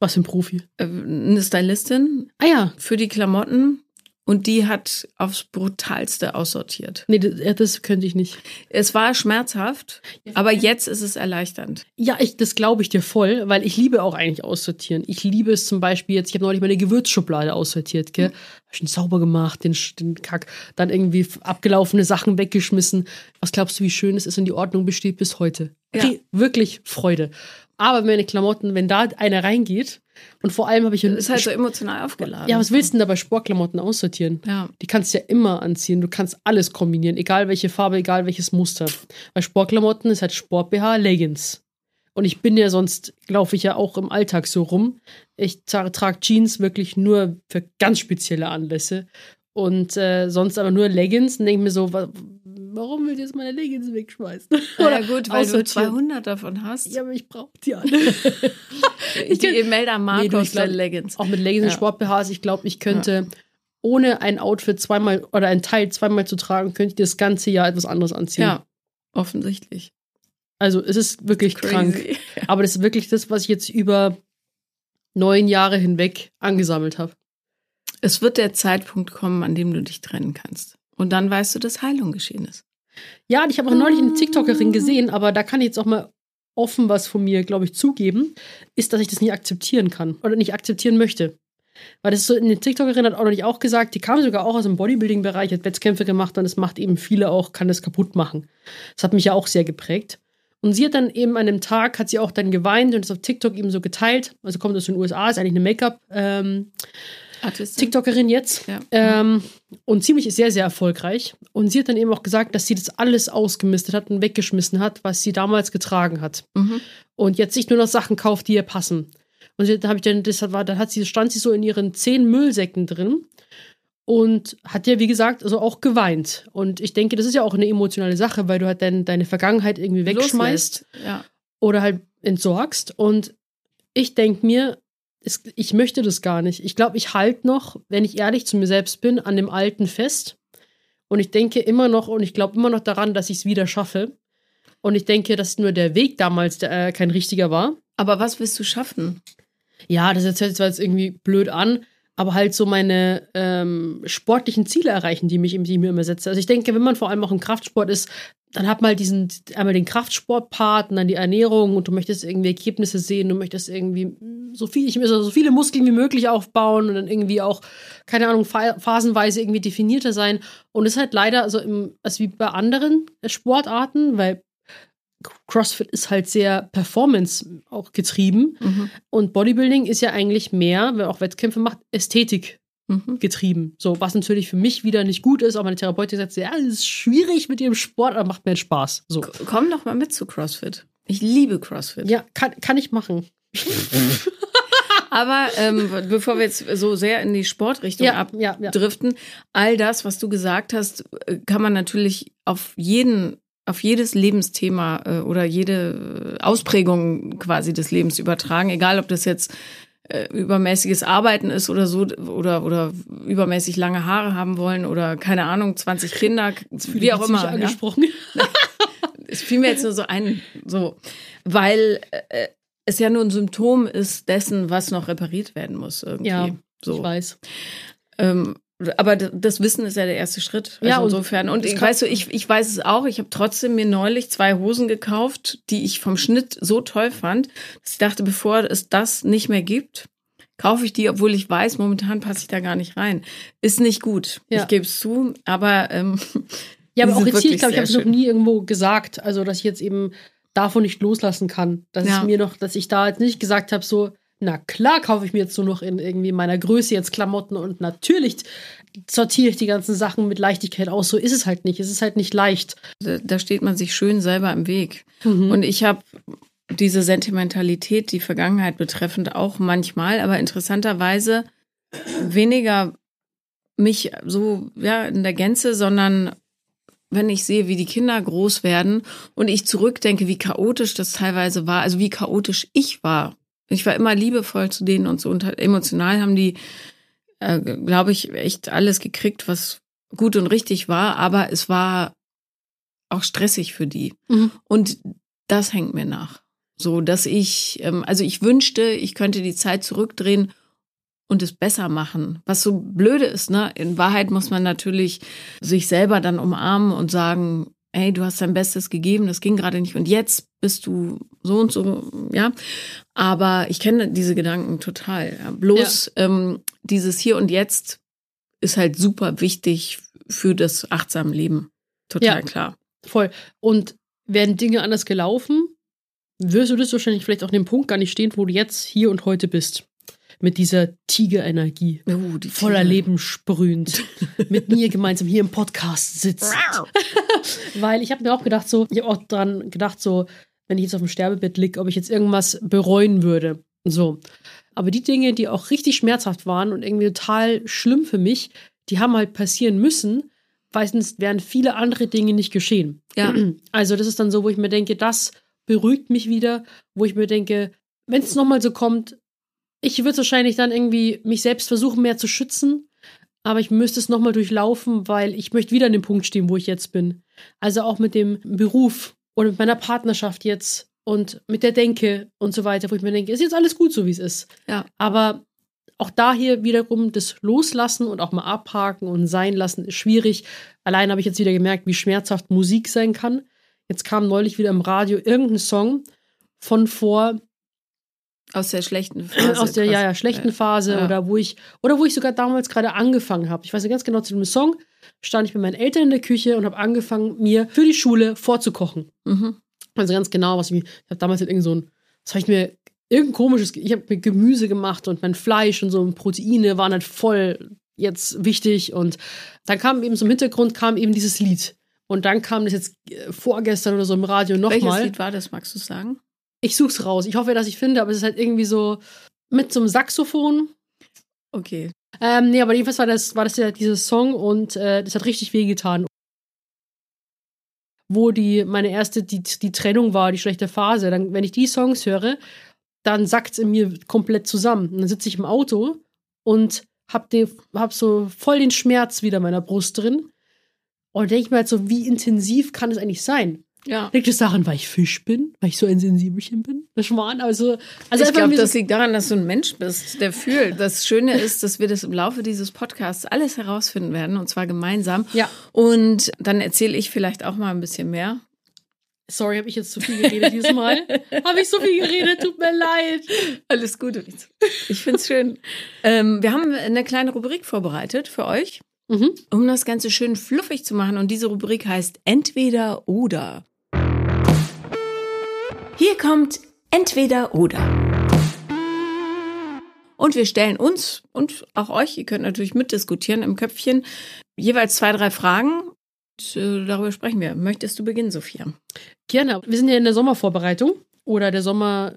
Was für ein Profi. äh, eine Stylistin Ah ja, für die Klamotten und die hat aufs brutalste aussortiert. nee, das, das könnte ich nicht. Es war schmerzhaft, aber jetzt ist es erleichternd. Ja, ich, das glaube ich dir voll, weil ich liebe auch eigentlich aussortieren. Ich liebe es zum Beispiel jetzt, ich habe neulich meine Gewürzschublade aussortiert, gell? Hab schon sauber gemacht, den, den Kack, dann irgendwie abgelaufene Sachen weggeschmissen. Was glaubst du, wie schön es ist und die Ordnung besteht bis heute? Ja. Wirklich Freude. Aber meine Klamotten, wenn da einer reingeht, und vor allem habe ich Das ist halt so emotional aufgeladen. ja, was willst du denn da bei Sportklamotten aussortieren? Ja. Die kannst du ja immer anziehen. Du kannst alles kombinieren, egal welche Farbe, egal welches Muster. Bei Sportklamotten ist halt Sport-BH, Leggings. Und ich bin ja sonst, laufe ich ja auch im Alltag so rum. Ich tra trage Jeans wirklich nur für ganz spezielle Anlässe. Und äh, sonst aber nur Leggings. Und denke mir so, wa warum will ich jetzt meine Leggings wegschmeißen? Ja, gut, weil du aussortieren. 200 davon hast. Ja, aber ich brauche die alle. die Imelda Nee, Marcos ich der Leggings. Auch mit Leggings und Ja. Sport-BHs. Ich glaube, ich könnte, ohne ein Outfit zweimal oder ein Teil zweimal zu tragen, könnte ich das ganze Jahr etwas anderes anziehen. Ja, offensichtlich. Also es ist wirklich krank. Crazy. Aber das ist wirklich das, was ich jetzt über neun Jahre hinweg angesammelt habe. Es wird der Zeitpunkt kommen, an dem du dich trennen kannst. Und dann weißt du, dass Heilung geschehen ist. Ja, und ich habe auch neulich eine TikTokerin gesehen, aber da kann ich jetzt auch mal offen was von mir, glaube ich, zugeben, ist, dass ich das nicht akzeptieren kann oder nicht akzeptieren möchte. Weil das ist so, eine TikTokerin hat auch neulich auch gesagt, die kam sogar auch aus dem Bodybuilding-Bereich, hat Wettkämpfe gemacht und es macht eben viele auch, kann das kaputt machen. Das hat mich ja auch sehr geprägt. Und sie hat dann eben an dem Tag, hat sie auch dann geweint und es auf TikTok eben so geteilt. Also kommt aus den USA, ist eigentlich eine Make-up, ähm, Artistin? TikTokerin jetzt. Ja. Ähm, und ziemlich sehr, sehr erfolgreich. Und sie hat dann eben auch gesagt, dass sie das alles ausgemistet hat und weggeschmissen hat, was sie damals getragen hat. Mhm. Und jetzt sich nur noch Sachen kauft, die ihr passen. Und dann habe ich dann, das war, dann hat sie, stand sie so in ihren zehn Müllsäcken drin und hat ja, wie gesagt, also auch geweint. Und ich denke, das ist ja auch eine emotionale Sache, weil du halt dein, deine Vergangenheit irgendwie wegschmeißt. Ja. oder halt entsorgst. Und ich denke mir, es, ich möchte das gar nicht. Ich glaube, ich halte noch, wenn ich ehrlich zu mir selbst bin, an dem Alten fest. Und ich denke immer noch und ich glaube immer noch daran, dass ich es wieder schaffe. Und ich denke, dass nur der Weg damals der, äh, kein richtiger war. Aber was willst du schaffen? Ja, das hört sich zwar jetzt irgendwie blöd an, aber halt so meine ähm, sportlichen Ziele erreichen, die, mich, die ich mir immer setze. Also ich denke, wenn man vor allem auch im Kraftsport ist, dann hat man halt diesen, einmal den Kraftsportpart und dann die Ernährung und du möchtest irgendwie Ergebnisse sehen, du möchtest irgendwie so viel, ich möchte so viele Muskeln wie möglich aufbauen und dann irgendwie auch, keine Ahnung, pha- phasenweise irgendwie definierter sein. Und es ist halt leider, also, im, also wie bei anderen Sportarten, weil CrossFit ist halt sehr Performance auch getrieben. Mhm. Und Bodybuilding ist ja eigentlich mehr, wenn auch Wettkämpfe macht, Ästhetik Mhm. getrieben. So, was natürlich für mich wieder nicht gut ist, aber meine Therapeutin sagt, ja, es ist schwierig mit ihrem Sport, aber macht mir Spaß. So. Komm doch mal mit zu CrossFit. Ich liebe CrossFit. Ja, kann, kann ich machen. Aber ähm, bevor wir jetzt so sehr in die Sportrichtung Ja, ja, ja. abdriften, all das, was du gesagt hast, äh, kann man natürlich auf jeden, auf jedes Lebensthema äh, oder jede äh, Ausprägung quasi des Lebens übertragen, egal ob das jetzt äh, übermäßiges Arbeiten ist oder so oder oder übermäßig lange Haare haben wollen oder keine Ahnung 20 Kinder wie auch immer mich ja? angesprochen. es fiel mir jetzt nur so ein, so, weil äh, es ja nur ein Symptom ist dessen, was noch repariert werden muss irgendwie. Ja, so. Ich weiß. Ähm, aber das Wissen ist ja der erste Schritt. Also Ja, insofern. Und ich, weißt du, ich, ich weiß es auch. Ich habe trotzdem mir neulich zwei Hosen gekauft, die ich vom Schnitt so toll fand, dass ich dachte, bevor es das nicht mehr gibt, kaufe ich die, obwohl ich weiß, momentan passe ich da gar nicht rein. Ist nicht gut. Ja. Ich gebe es zu, aber ähm, Ja, aber auch jetzt hier, ich glaube, ich habe es noch nie irgendwo gesagt, also dass ich jetzt eben davon nicht loslassen kann. Dass Ja. es mir noch, dass ich da jetzt nicht gesagt habe, so, na klar kaufe ich mir jetzt nur noch in irgendwie meiner Größe jetzt Klamotten und natürlich sortiere ich die ganzen Sachen mit Leichtigkeit aus. So ist es halt nicht. Es ist halt nicht leicht. da steht man sich schön selber im Weg. Mhm. Und ich habe diese Sentimentalität, die Vergangenheit betreffend auch manchmal, aber interessanterweise weniger mich so ja in der Gänze, sondern wenn ich sehe, wie die Kinder groß werden und ich zurückdenke, wie chaotisch das teilweise war, also wie chaotisch ich war. Ich war immer liebevoll zu denen und so und halt emotional haben die, äh, glaube ich, echt alles gekriegt, was gut und richtig war, aber es war auch stressig für die. Mhm. Und das hängt mir nach. So, dass ich, ähm, also ich wünschte, ich könnte die Zeit zurückdrehen und es besser machen. Was so blöde ist, ne? In Wahrheit muss man natürlich sich selber dann umarmen und sagen, ey, du hast dein Bestes gegeben, das ging gerade nicht und jetzt bist du so und so, ja. Aber ich kenne diese Gedanken total. Ja. Bloß ähm, dieses Hier und Jetzt ist halt super wichtig für das achtsame Leben. Total Ja. klar. Voll. Und werden Dinge anders gelaufen, wirst du das wahrscheinlich vielleicht auch an dem Punkt gar nicht stehen, wo du jetzt hier und heute bist. Mit dieser Tigerenergie. Oh, die Voller Tiere. Leben sprühend. mit mir gemeinsam hier im Podcast sitzt. Weil ich habe mir auch gedacht, so, ich habe auch dran gedacht, so, wenn ich jetzt auf dem Sterbebett lieg, ob ich jetzt irgendwas bereuen würde. So. Aber die Dinge, die auch richtig schmerzhaft waren und irgendwie total schlimm für mich, die haben halt passieren müssen, sonst wären viele andere Dinge nicht geschehen. Ja. Also, das ist dann so, wo ich mir denke, das beruhigt mich wieder, wo ich mir denke, wenn es nochmal so kommt, ich würde wahrscheinlich dann irgendwie mich selbst versuchen, mehr zu schützen, aber ich müsste es nochmal durchlaufen, weil ich möchte wieder an dem Punkt stehen, wo ich jetzt bin. Also auch mit dem Beruf oder mit meiner Partnerschaft jetzt und mit der Denke und so weiter, wo ich mir denke, ist jetzt alles gut so, wie es ist. Ja. Aber auch da hier wiederum das Loslassen und auch mal abhaken und sein lassen ist schwierig. Allein habe ich jetzt wieder gemerkt, wie schmerzhaft Musik sein kann. Jetzt kam neulich wieder im Radio irgendein Song von vor Aus der schlechten Phase. aus der ja, ja, schlechten Phase Ja. oder wo ich oder wo ich sogar damals gerade angefangen habe. Ich weiß nicht ganz genau zu dem Song stand ich mit meinen Eltern in der Küche und habe angefangen mir für die Schule vorzukochen. Mhm. Also ganz genau, was ich mir ich habe damals halt irgend so ein das habe ich mir irgendein komisches ich habe mir Gemüse gemacht und mein Fleisch und so und Proteine waren halt voll jetzt wichtig und dann kam eben so im Hintergrund kam eben dieses Lied und dann kam das jetzt äh, vorgestern oder so im Radio Welches nochmal. Lied war das, magst du sagen? Ich such's raus. Ich hoffe, dass ich finde, aber es ist halt irgendwie so mit so einem Saxophon. Okay. Ähm, nee, aber jedenfalls war das, war das ja dieses Song und äh, das hat richtig wehgetan. Wo die, meine erste, die, die Trennung war, die schlechte Phase. Dann, wenn ich die Songs höre, dann sackt's in mir komplett zusammen. Und dann sitze ich im Auto und hab, den, hab so voll den Schmerz wieder in meiner Brust drin. Und denke mir halt so, wie intensiv kann es eigentlich sein? Ja. Liegt es daran, weil ich Fisch bin? Weil ich so ein Sensibelchen bin? Das Schwan? Also, also ich glaube, das so, liegt daran, dass du ein Mensch bist, der fühlt. Das Schöne ist, dass wir das im Laufe dieses Podcasts alles herausfinden werden, und zwar gemeinsam. Ja. Und dann erzähle ich vielleicht auch mal ein bisschen mehr. Sorry, habe ich jetzt zu viel geredet dieses Mal? habe ich so viel geredet? Tut mir leid. Alles Gute. Ich finde es schön. ähm, wir haben eine kleine Rubrik vorbereitet für euch, Mhm. um das Ganze schön fluffig zu machen. Und diese Rubrik heißt Entweder oder. Hier kommt Entweder oder. Und wir stellen uns und auch euch, ihr könnt natürlich mitdiskutieren im Köpfchen, jeweils zwei, drei Fragen. Und, äh, darüber sprechen wir. Möchtest du beginnen, Sophia? Gerne. Wir sind ja in der Sommervorbereitung. Oder der Sommer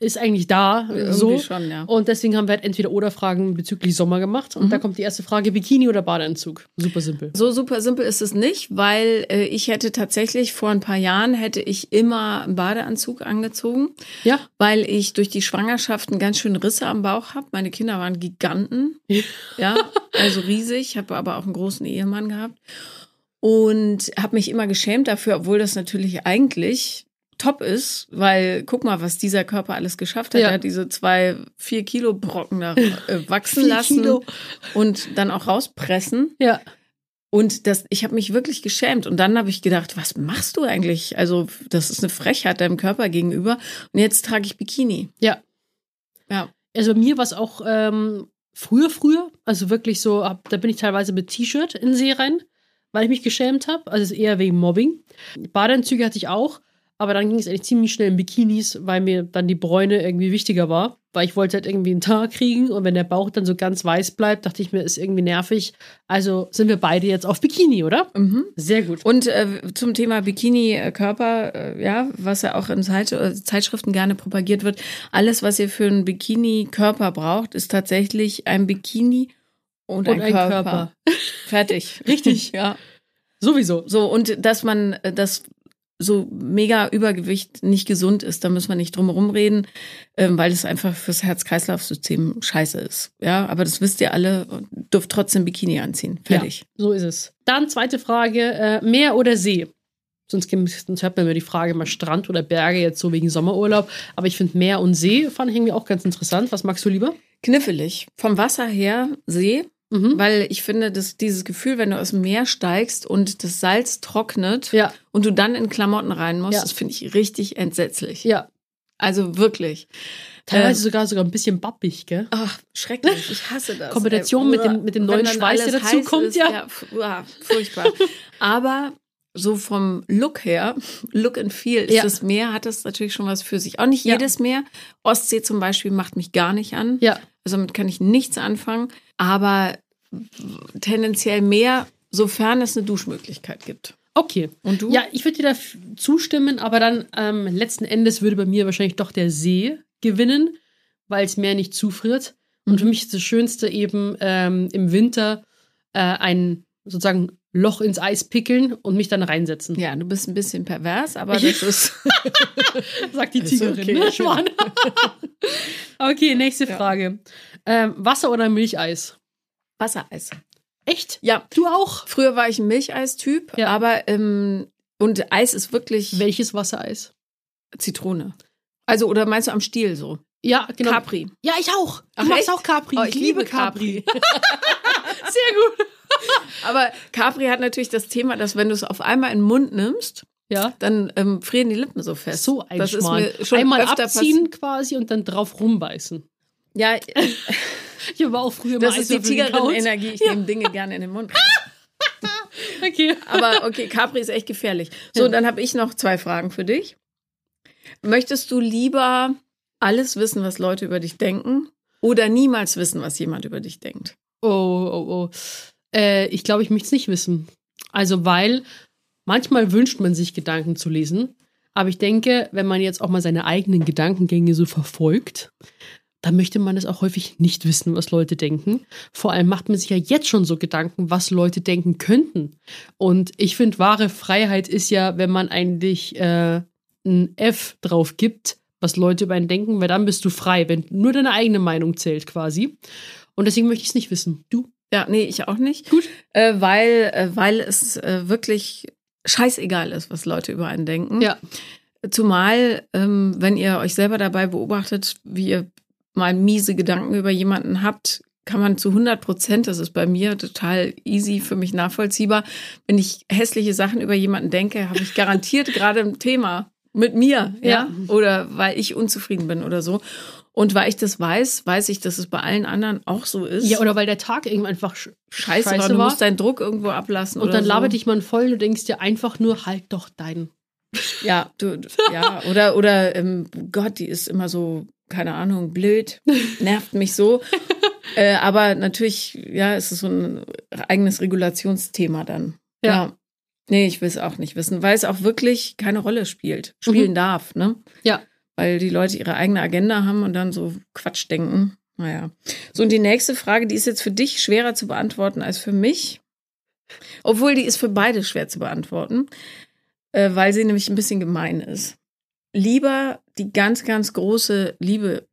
ist eigentlich da. so. Irgendwie schon, ja. Und deswegen haben wir halt entweder oder Fragen bezüglich Sommer gemacht. Und Mhm. da kommt die erste Frage: Bikini oder Badeanzug? Super simpel. So super simpel ist es nicht, weil äh, ich hätte tatsächlich vor ein paar Jahren hätte ich immer einen Badeanzug angezogen, Ja. weil ich durch die Schwangerschaften ganz schön Risse am Bauch habe. Meine Kinder waren Giganten, ja, also riesig. Habe aber auch einen großen Ehemann gehabt und habe mich immer geschämt dafür, obwohl das natürlich eigentlich top ist, weil guck mal, was dieser Körper alles geschafft hat. Ja. Er hat diese zwei, vier Kilo Brocken da äh, wachsen lassen Kilo. und dann auch rauspressen. Ja. Und das, ich habe mich wirklich geschämt. Und dann habe ich gedacht, was machst du eigentlich? Also, das ist eine Frechheit deinem Körper gegenüber. Und jetzt trage ich Bikini. Ja. Ja. Also mir war es auch ähm, früher, früher. Also wirklich so, ab, da bin ich teilweise mit T-Shirt in den See rein, weil ich mich geschämt habe. Also es ist eher wegen Mobbing. Badeanzüge hatte ich auch, aber dann ging es eigentlich ziemlich schnell in Bikinis, weil mir dann die Bräune irgendwie wichtiger war. Weil ich wollte halt irgendwie einen Tag kriegen und wenn der Bauch dann so ganz weiß bleibt, dachte ich mir, ist irgendwie nervig. Also sind wir beide jetzt auf Bikini, oder? Mhm. Sehr gut. Und äh, zum Thema Bikini-Körper, äh, ja, was ja auch in Zeit, äh, Zeitschriften gerne propagiert wird, alles, was ihr für einen Bikini-Körper braucht, ist tatsächlich ein Bikini und, Und ein, ein Körper. Körper. Fertig. Richtig. ja. Sowieso. So, und dass man, äh, dass so mega Übergewicht nicht gesund ist, da müssen wir nicht drum herum reden, ähm, weil es einfach fürs Herz-Kreislauf-System scheiße ist. Ja, aber das wisst ihr alle, und dürft trotzdem Bikini anziehen. Fertig. So ist es. Dann zweite Frage: äh, Meer oder See? Sonst, sonst hört man immer die Frage mal Strand oder Berge, jetzt so wegen Sommerurlaub. Aber ich finde Meer und See fand ich irgendwie auch ganz interessant. Was magst du lieber? Kniffelig. Vom Wasser her See, Mhm. weil ich finde, dass dieses Gefühl, wenn du aus dem Meer steigst und das Salz trocknet Ja, und du dann in Klamotten rein musst, Ja. das finde ich richtig entsetzlich. ja. Also wirklich. Teilweise Ähm, sogar sogar ein bisschen bappig, gell? Ach, schrecklich. Ich hasse das. Kombination mit dem- mit dem neuen Schweiß, der dazu kommt, ist, ja. uah, furchtbar. Aber so vom Look her, Look and Feel, ist Ja. das Meer, hat das natürlich schon was für sich. Auch nicht Ja. jedes Meer. Ostsee zum Beispiel macht mich gar nicht an. Ja. Also damit kann ich nichts anfangen. Aber tendenziell mehr, sofern es eine Duschmöglichkeit gibt. Okay. Und du? Ja, ich würde dir da zustimmen, aber dann ähm, letzten Endes würde bei mir wahrscheinlich doch der See gewinnen, weil es Meer nicht zufriert. Und für mich ist das Schönste eben ähm, im Winter äh, ein sozusagen Loch ins Eis pickeln und mich dann reinsetzen. Ja, du bist ein bisschen pervers, aber das ist. Sagt die Ist Tigerin. okay, ne? Schwan. okay, nächste Ja. Frage. Ähm, Wasser oder Milcheis? Wassereis. Echt? Ja, Du auch? früher war ich ein Milcheistyp, Ja. aber ähm, und Eis ist wirklich Welches Wassereis? Zitrone. Also, oder meinst du am Stiel so? Ja, genau. Capri. Ja, ich auch. Du Ach, machst echt? auch Capri. Oh, ich liebe Capri. Sehr gut. Aber Capri hat natürlich das Thema, dass wenn du es auf einmal in den Mund nimmst, Ja. dann ähm, frieren die Lippen so fest. So ein Das ist mir schon Einmal öfter abziehen quasi und dann drauf rumbeißen. Ja, Ich habe auch früher das mal ist die. Tigerin-Energie. Ich nehme Dinge gerne in den Mund. Okay. Aber okay, Capri ist echt gefährlich. So, Ja. dann habe ich noch zwei Fragen für dich. Möchtest du lieber alles wissen, was Leute über dich denken, oder niemals wissen, was jemand über dich denkt? Oh, oh, oh. Äh, ich glaube, ich möchte es nicht wissen. Also, weil manchmal wünscht man sich Gedanken zu lesen. Aber ich denke, wenn man jetzt auch mal seine eigenen Gedankengänge so verfolgt, dann möchte man es auch häufig nicht wissen, was Leute denken. Vor allem macht man sich ja jetzt schon so Gedanken, was Leute denken könnten. Und ich finde, wahre Freiheit ist ja, wenn man eigentlich äh, ein F drauf gibt, was Leute über einen denken, weil dann bist du frei, wenn nur deine eigene Meinung zählt quasi. Und deswegen möchte ich es nicht wissen. Du? Ja, nee, ich auch nicht. Gut. Äh, weil, äh, weil es äh, wirklich scheißegal ist, was Leute über einen denken. Ja. Zumal, ähm, wenn ihr euch selber dabei beobachtet, wie ihr mal miese Gedanken über jemanden habt, kann man zu 100 Prozent, das ist bei mir total easy, für mich nachvollziehbar, wenn ich hässliche Sachen über jemanden denke, habe ich garantiert gerade ein Thema mit mir, ja? Ja. oder weil ich unzufrieden bin oder so. Und weil ich das weiß, weiß ich, dass es bei allen anderen auch so ist. Ja, oder weil der Tag irgendwie einfach sch Scheiße, scheiße war, du musst deinen Druck irgendwo ablassen. und dann so. labert dich man voll, du denkst dir einfach nur, halt doch deinen. Ja, du, ja, oder, oder, ähm, Gott, die ist immer so, keine Ahnung, blöd, nervt mich so. äh, aber natürlich, ja, es ist so ein eigenes Regulationsthema dann. Ja. Nee, ich will es auch nicht wissen, weil es auch wirklich keine Rolle spielt, spielen Mhm. darf, ne? Ja. Weil die Leute ihre eigene Agenda haben und dann so Quatsch denken. Naja. So, und die nächste Frage, die ist jetzt für dich schwerer zu beantworten als für mich. Obwohl, die ist für beide schwer zu beantworten, äh, weil sie nämlich ein bisschen gemein ist. Lieber die ganz, ganz große Liebe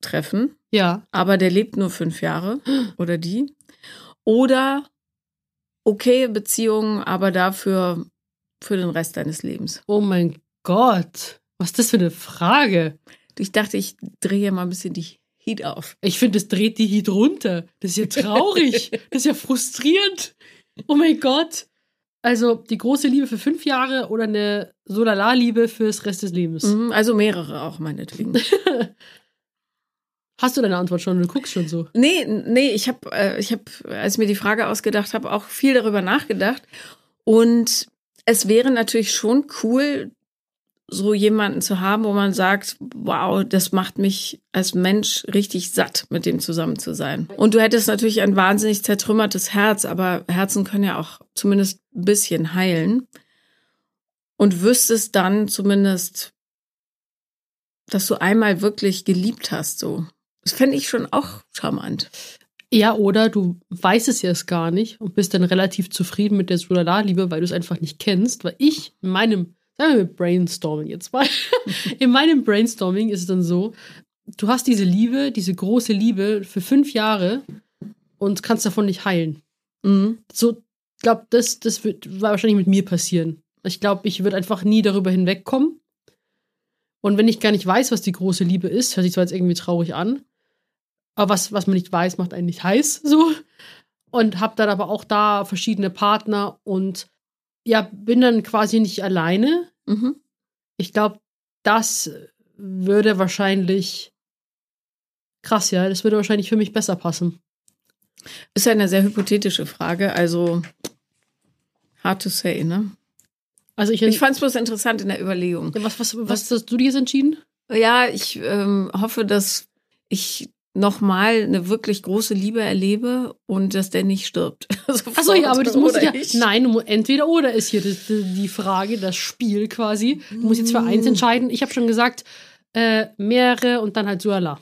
treffen, Ja. aber der lebt nur fünf Jahre oder die. Oder okay Beziehungen, aber dafür für den Rest deines Lebens. Oh mein Gott. Was ist das für eine Frage? Ich dachte, ich drehe mal ein bisschen die Heat auf. Ich finde, das dreht die Heat runter. Das ist ja traurig. das ist ja frustrierend. Oh mein Gott. Also die große Liebe für fünf Jahre oder eine Solala-Liebe fürs Rest des Lebens? Mhm, also mehrere auch, meinetwegen. Hast du deine Antwort schon? Du guckst schon so. Nee, nee, ich habe, äh, ich hab, als ich mir die Frage ausgedacht habe, auch viel darüber nachgedacht. Und es wäre natürlich schon cool, so jemanden zu haben, wo man sagt, wow, das macht mich als Mensch richtig satt, mit dem zusammen zu sein. Und du hättest natürlich ein wahnsinnig zertrümmertes Herz, aber Herzen können ja auch zumindest ein bisschen heilen. Und wüsstest dann zumindest, dass du einmal wirklich geliebt hast, so. Das fände ich schon auch charmant. Ja, oder du weißt es jetzt gar nicht und bist dann relativ zufrieden mit der Solala-Liebe, weil du es einfach nicht kennst. Weil ich in meinem, sagen wir Brainstorming jetzt mal, in meinem Brainstorming ist es dann so, du hast diese Liebe, diese große Liebe für fünf Jahre und kannst davon nicht heilen. Mhm. So, ich glaube, das, das wird wahrscheinlich mit mir passieren. Ich glaube, ich würde einfach nie darüber hinwegkommen. Und wenn ich gar nicht weiß, was die große Liebe ist, hört sich zwar jetzt irgendwie traurig an, aber was, was man nicht weiß, macht einen nicht heiß, so. Und hab dann aber auch da verschiedene Partner und ja, bin dann quasi nicht alleine. Mhm. Ich glaube, das würde wahrscheinlich krass, ja, das würde wahrscheinlich für mich besser passen. Ist ja eine sehr hypothetische Frage, also hard to say, ne? Also ich, Ich fand es bloß interessant in der Überlegung. was, was, was hast du dir jetzt entschieden? Ja, ich ähm, hoffe, dass ich nochmal eine wirklich große Liebe erlebe und dass der nicht stirbt. Achso, ja, aber das muss ja. ich. Nein, entweder oder ist hier die, die Frage, das Spiel quasi. Du musst jetzt für eins entscheiden. Ich habe schon gesagt, äh, mehrere und dann halt Suala.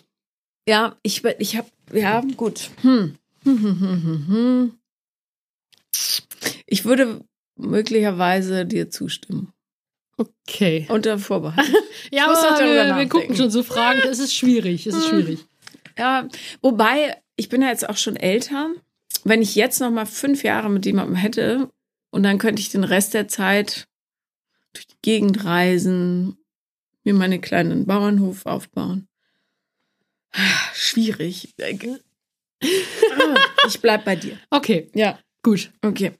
Ja, ich, ich habe, ja, gut. Hm. Hm, hm, hm, hm, hm. Ich würde möglicherweise dir zustimmen. Okay. Unter Vorbehalt. Ja, aber wir, wir gucken schon so Fragen. Es ist schwierig. Es ist schwierig. Ja, wobei, ich bin ja jetzt auch schon älter. Wenn ich jetzt noch mal fünf Jahre mit jemandem hätte und dann könnte ich den Rest der Zeit durch die Gegend reisen, mir meinen kleinen Bauernhof aufbauen. Schwierig. Ich bleib bei dir. Okay, Ja, gut. okay.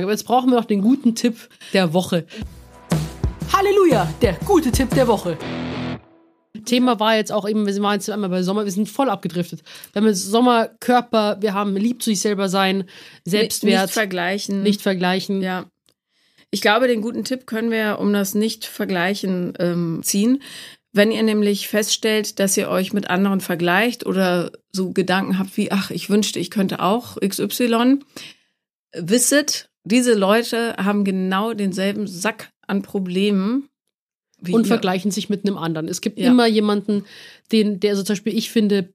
Aber jetzt brauchen wir noch den guten Tipp der Woche. Halleluja, der gute Tipp der Woche. Thema war jetzt auch eben, wir waren jetzt einmal bei Sommer, wir sind voll abgedriftet. Wir haben Sommerkörper, wir haben lieb zu sich selber sein, Selbstwert, Nicht vergleichen. nicht vergleichen. Ja. Ich glaube, den guten Tipp können wir um das Nicht-Vergleichen ähm, ziehen. Wenn ihr nämlich feststellt, dass ihr euch mit anderen vergleicht oder so Gedanken habt wie, ach, ich wünschte, ich könnte auch XY, wisset, diese Leute haben genau denselben Sack an Problemen wie und ihr. vergleichen sich mit einem anderen. Es gibt Ja. immer jemanden, den, der so zum Beispiel, ich finde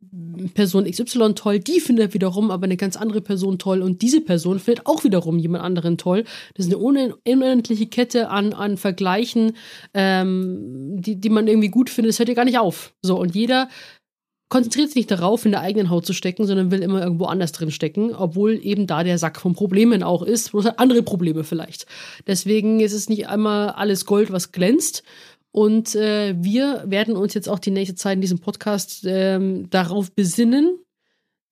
Person XY toll, die findet wiederum aber eine ganz andere Person toll und diese Person findet auch wiederum jemand anderen toll. Das ist eine unen- unendliche Kette an, an Vergleichen, ähm, die, die man irgendwie gut findet. Das hört ja gar nicht auf. So, und jeder konzentriert sich nicht darauf, in der eigenen Haut zu stecken, sondern will immer irgendwo anders drin stecken, obwohl eben da der Sack von Problemen auch ist, bloß halt andere Probleme vielleicht. Deswegen ist es nicht einmal alles Gold, was glänzt. Und äh, wir werden uns jetzt auch die nächste Zeit in diesem Podcast ähm, darauf besinnen,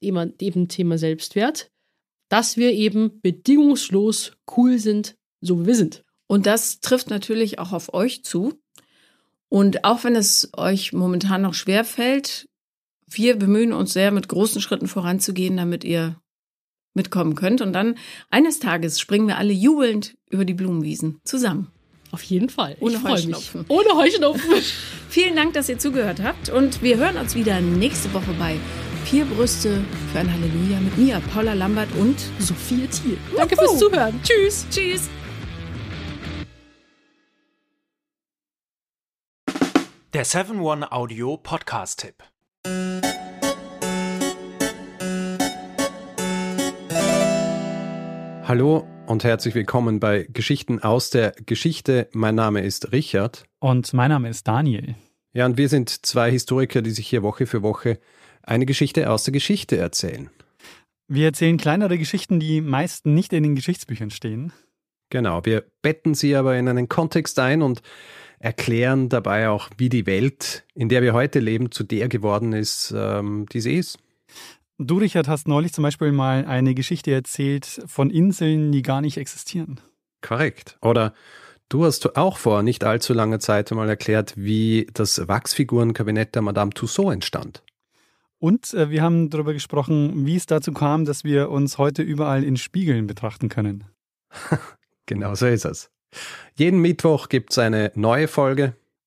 eben, eben Thema Selbstwert, dass wir eben bedingungslos cool sind, so wie wir sind. Und das trifft natürlich auch auf euch zu. Und auch wenn es euch momentan noch schwer fällt, wir bemühen uns sehr, mit großen Schritten voranzugehen, damit ihr mitkommen könnt. Und dann eines Tages springen wir alle jubelnd über die Blumenwiesen zusammen. Auf jeden Fall. Ohne ich freu mich. Heuschnupfen. Ohne Heuschnupfen. Vielen Dank, dass ihr zugehört habt. Und wir hören uns wieder nächste Woche bei Vier Brüste für ein Halleluja mit mir, Paula Lambert und Sophia Thiel. Danke fürs Zuhören. Tschüss. Tschüss. Der 7-One Hallo und herzlich willkommen bei Geschichten aus der Geschichte. Mein Name ist Richard. Und mein Name ist Daniel. Ja, und wir sind zwei Historiker, die sich hier Woche für Woche eine Geschichte aus der Geschichte erzählen. Wir erzählen kleinere Geschichten, die meist nicht in den Geschichtsbüchern stehen. Genau, wir betten sie aber in einen Kontext ein und erklären dabei auch, wie die Welt, in der wir heute leben, zu der geworden ist, ähm, die sie ist. Du, Richard, hast neulich zum Beispiel mal eine Geschichte erzählt von Inseln, die gar nicht existieren. Korrekt. Oder du hast auch vor nicht allzu langer Zeit mal erklärt, wie das Wachsfigurenkabinett der Madame Tussaud entstand. Und äh, wir haben darüber gesprochen, wie es dazu kam, dass wir uns heute überall in Spiegeln betrachten können. genau so ist es. Jeden Mittwoch gibt es eine neue Folge.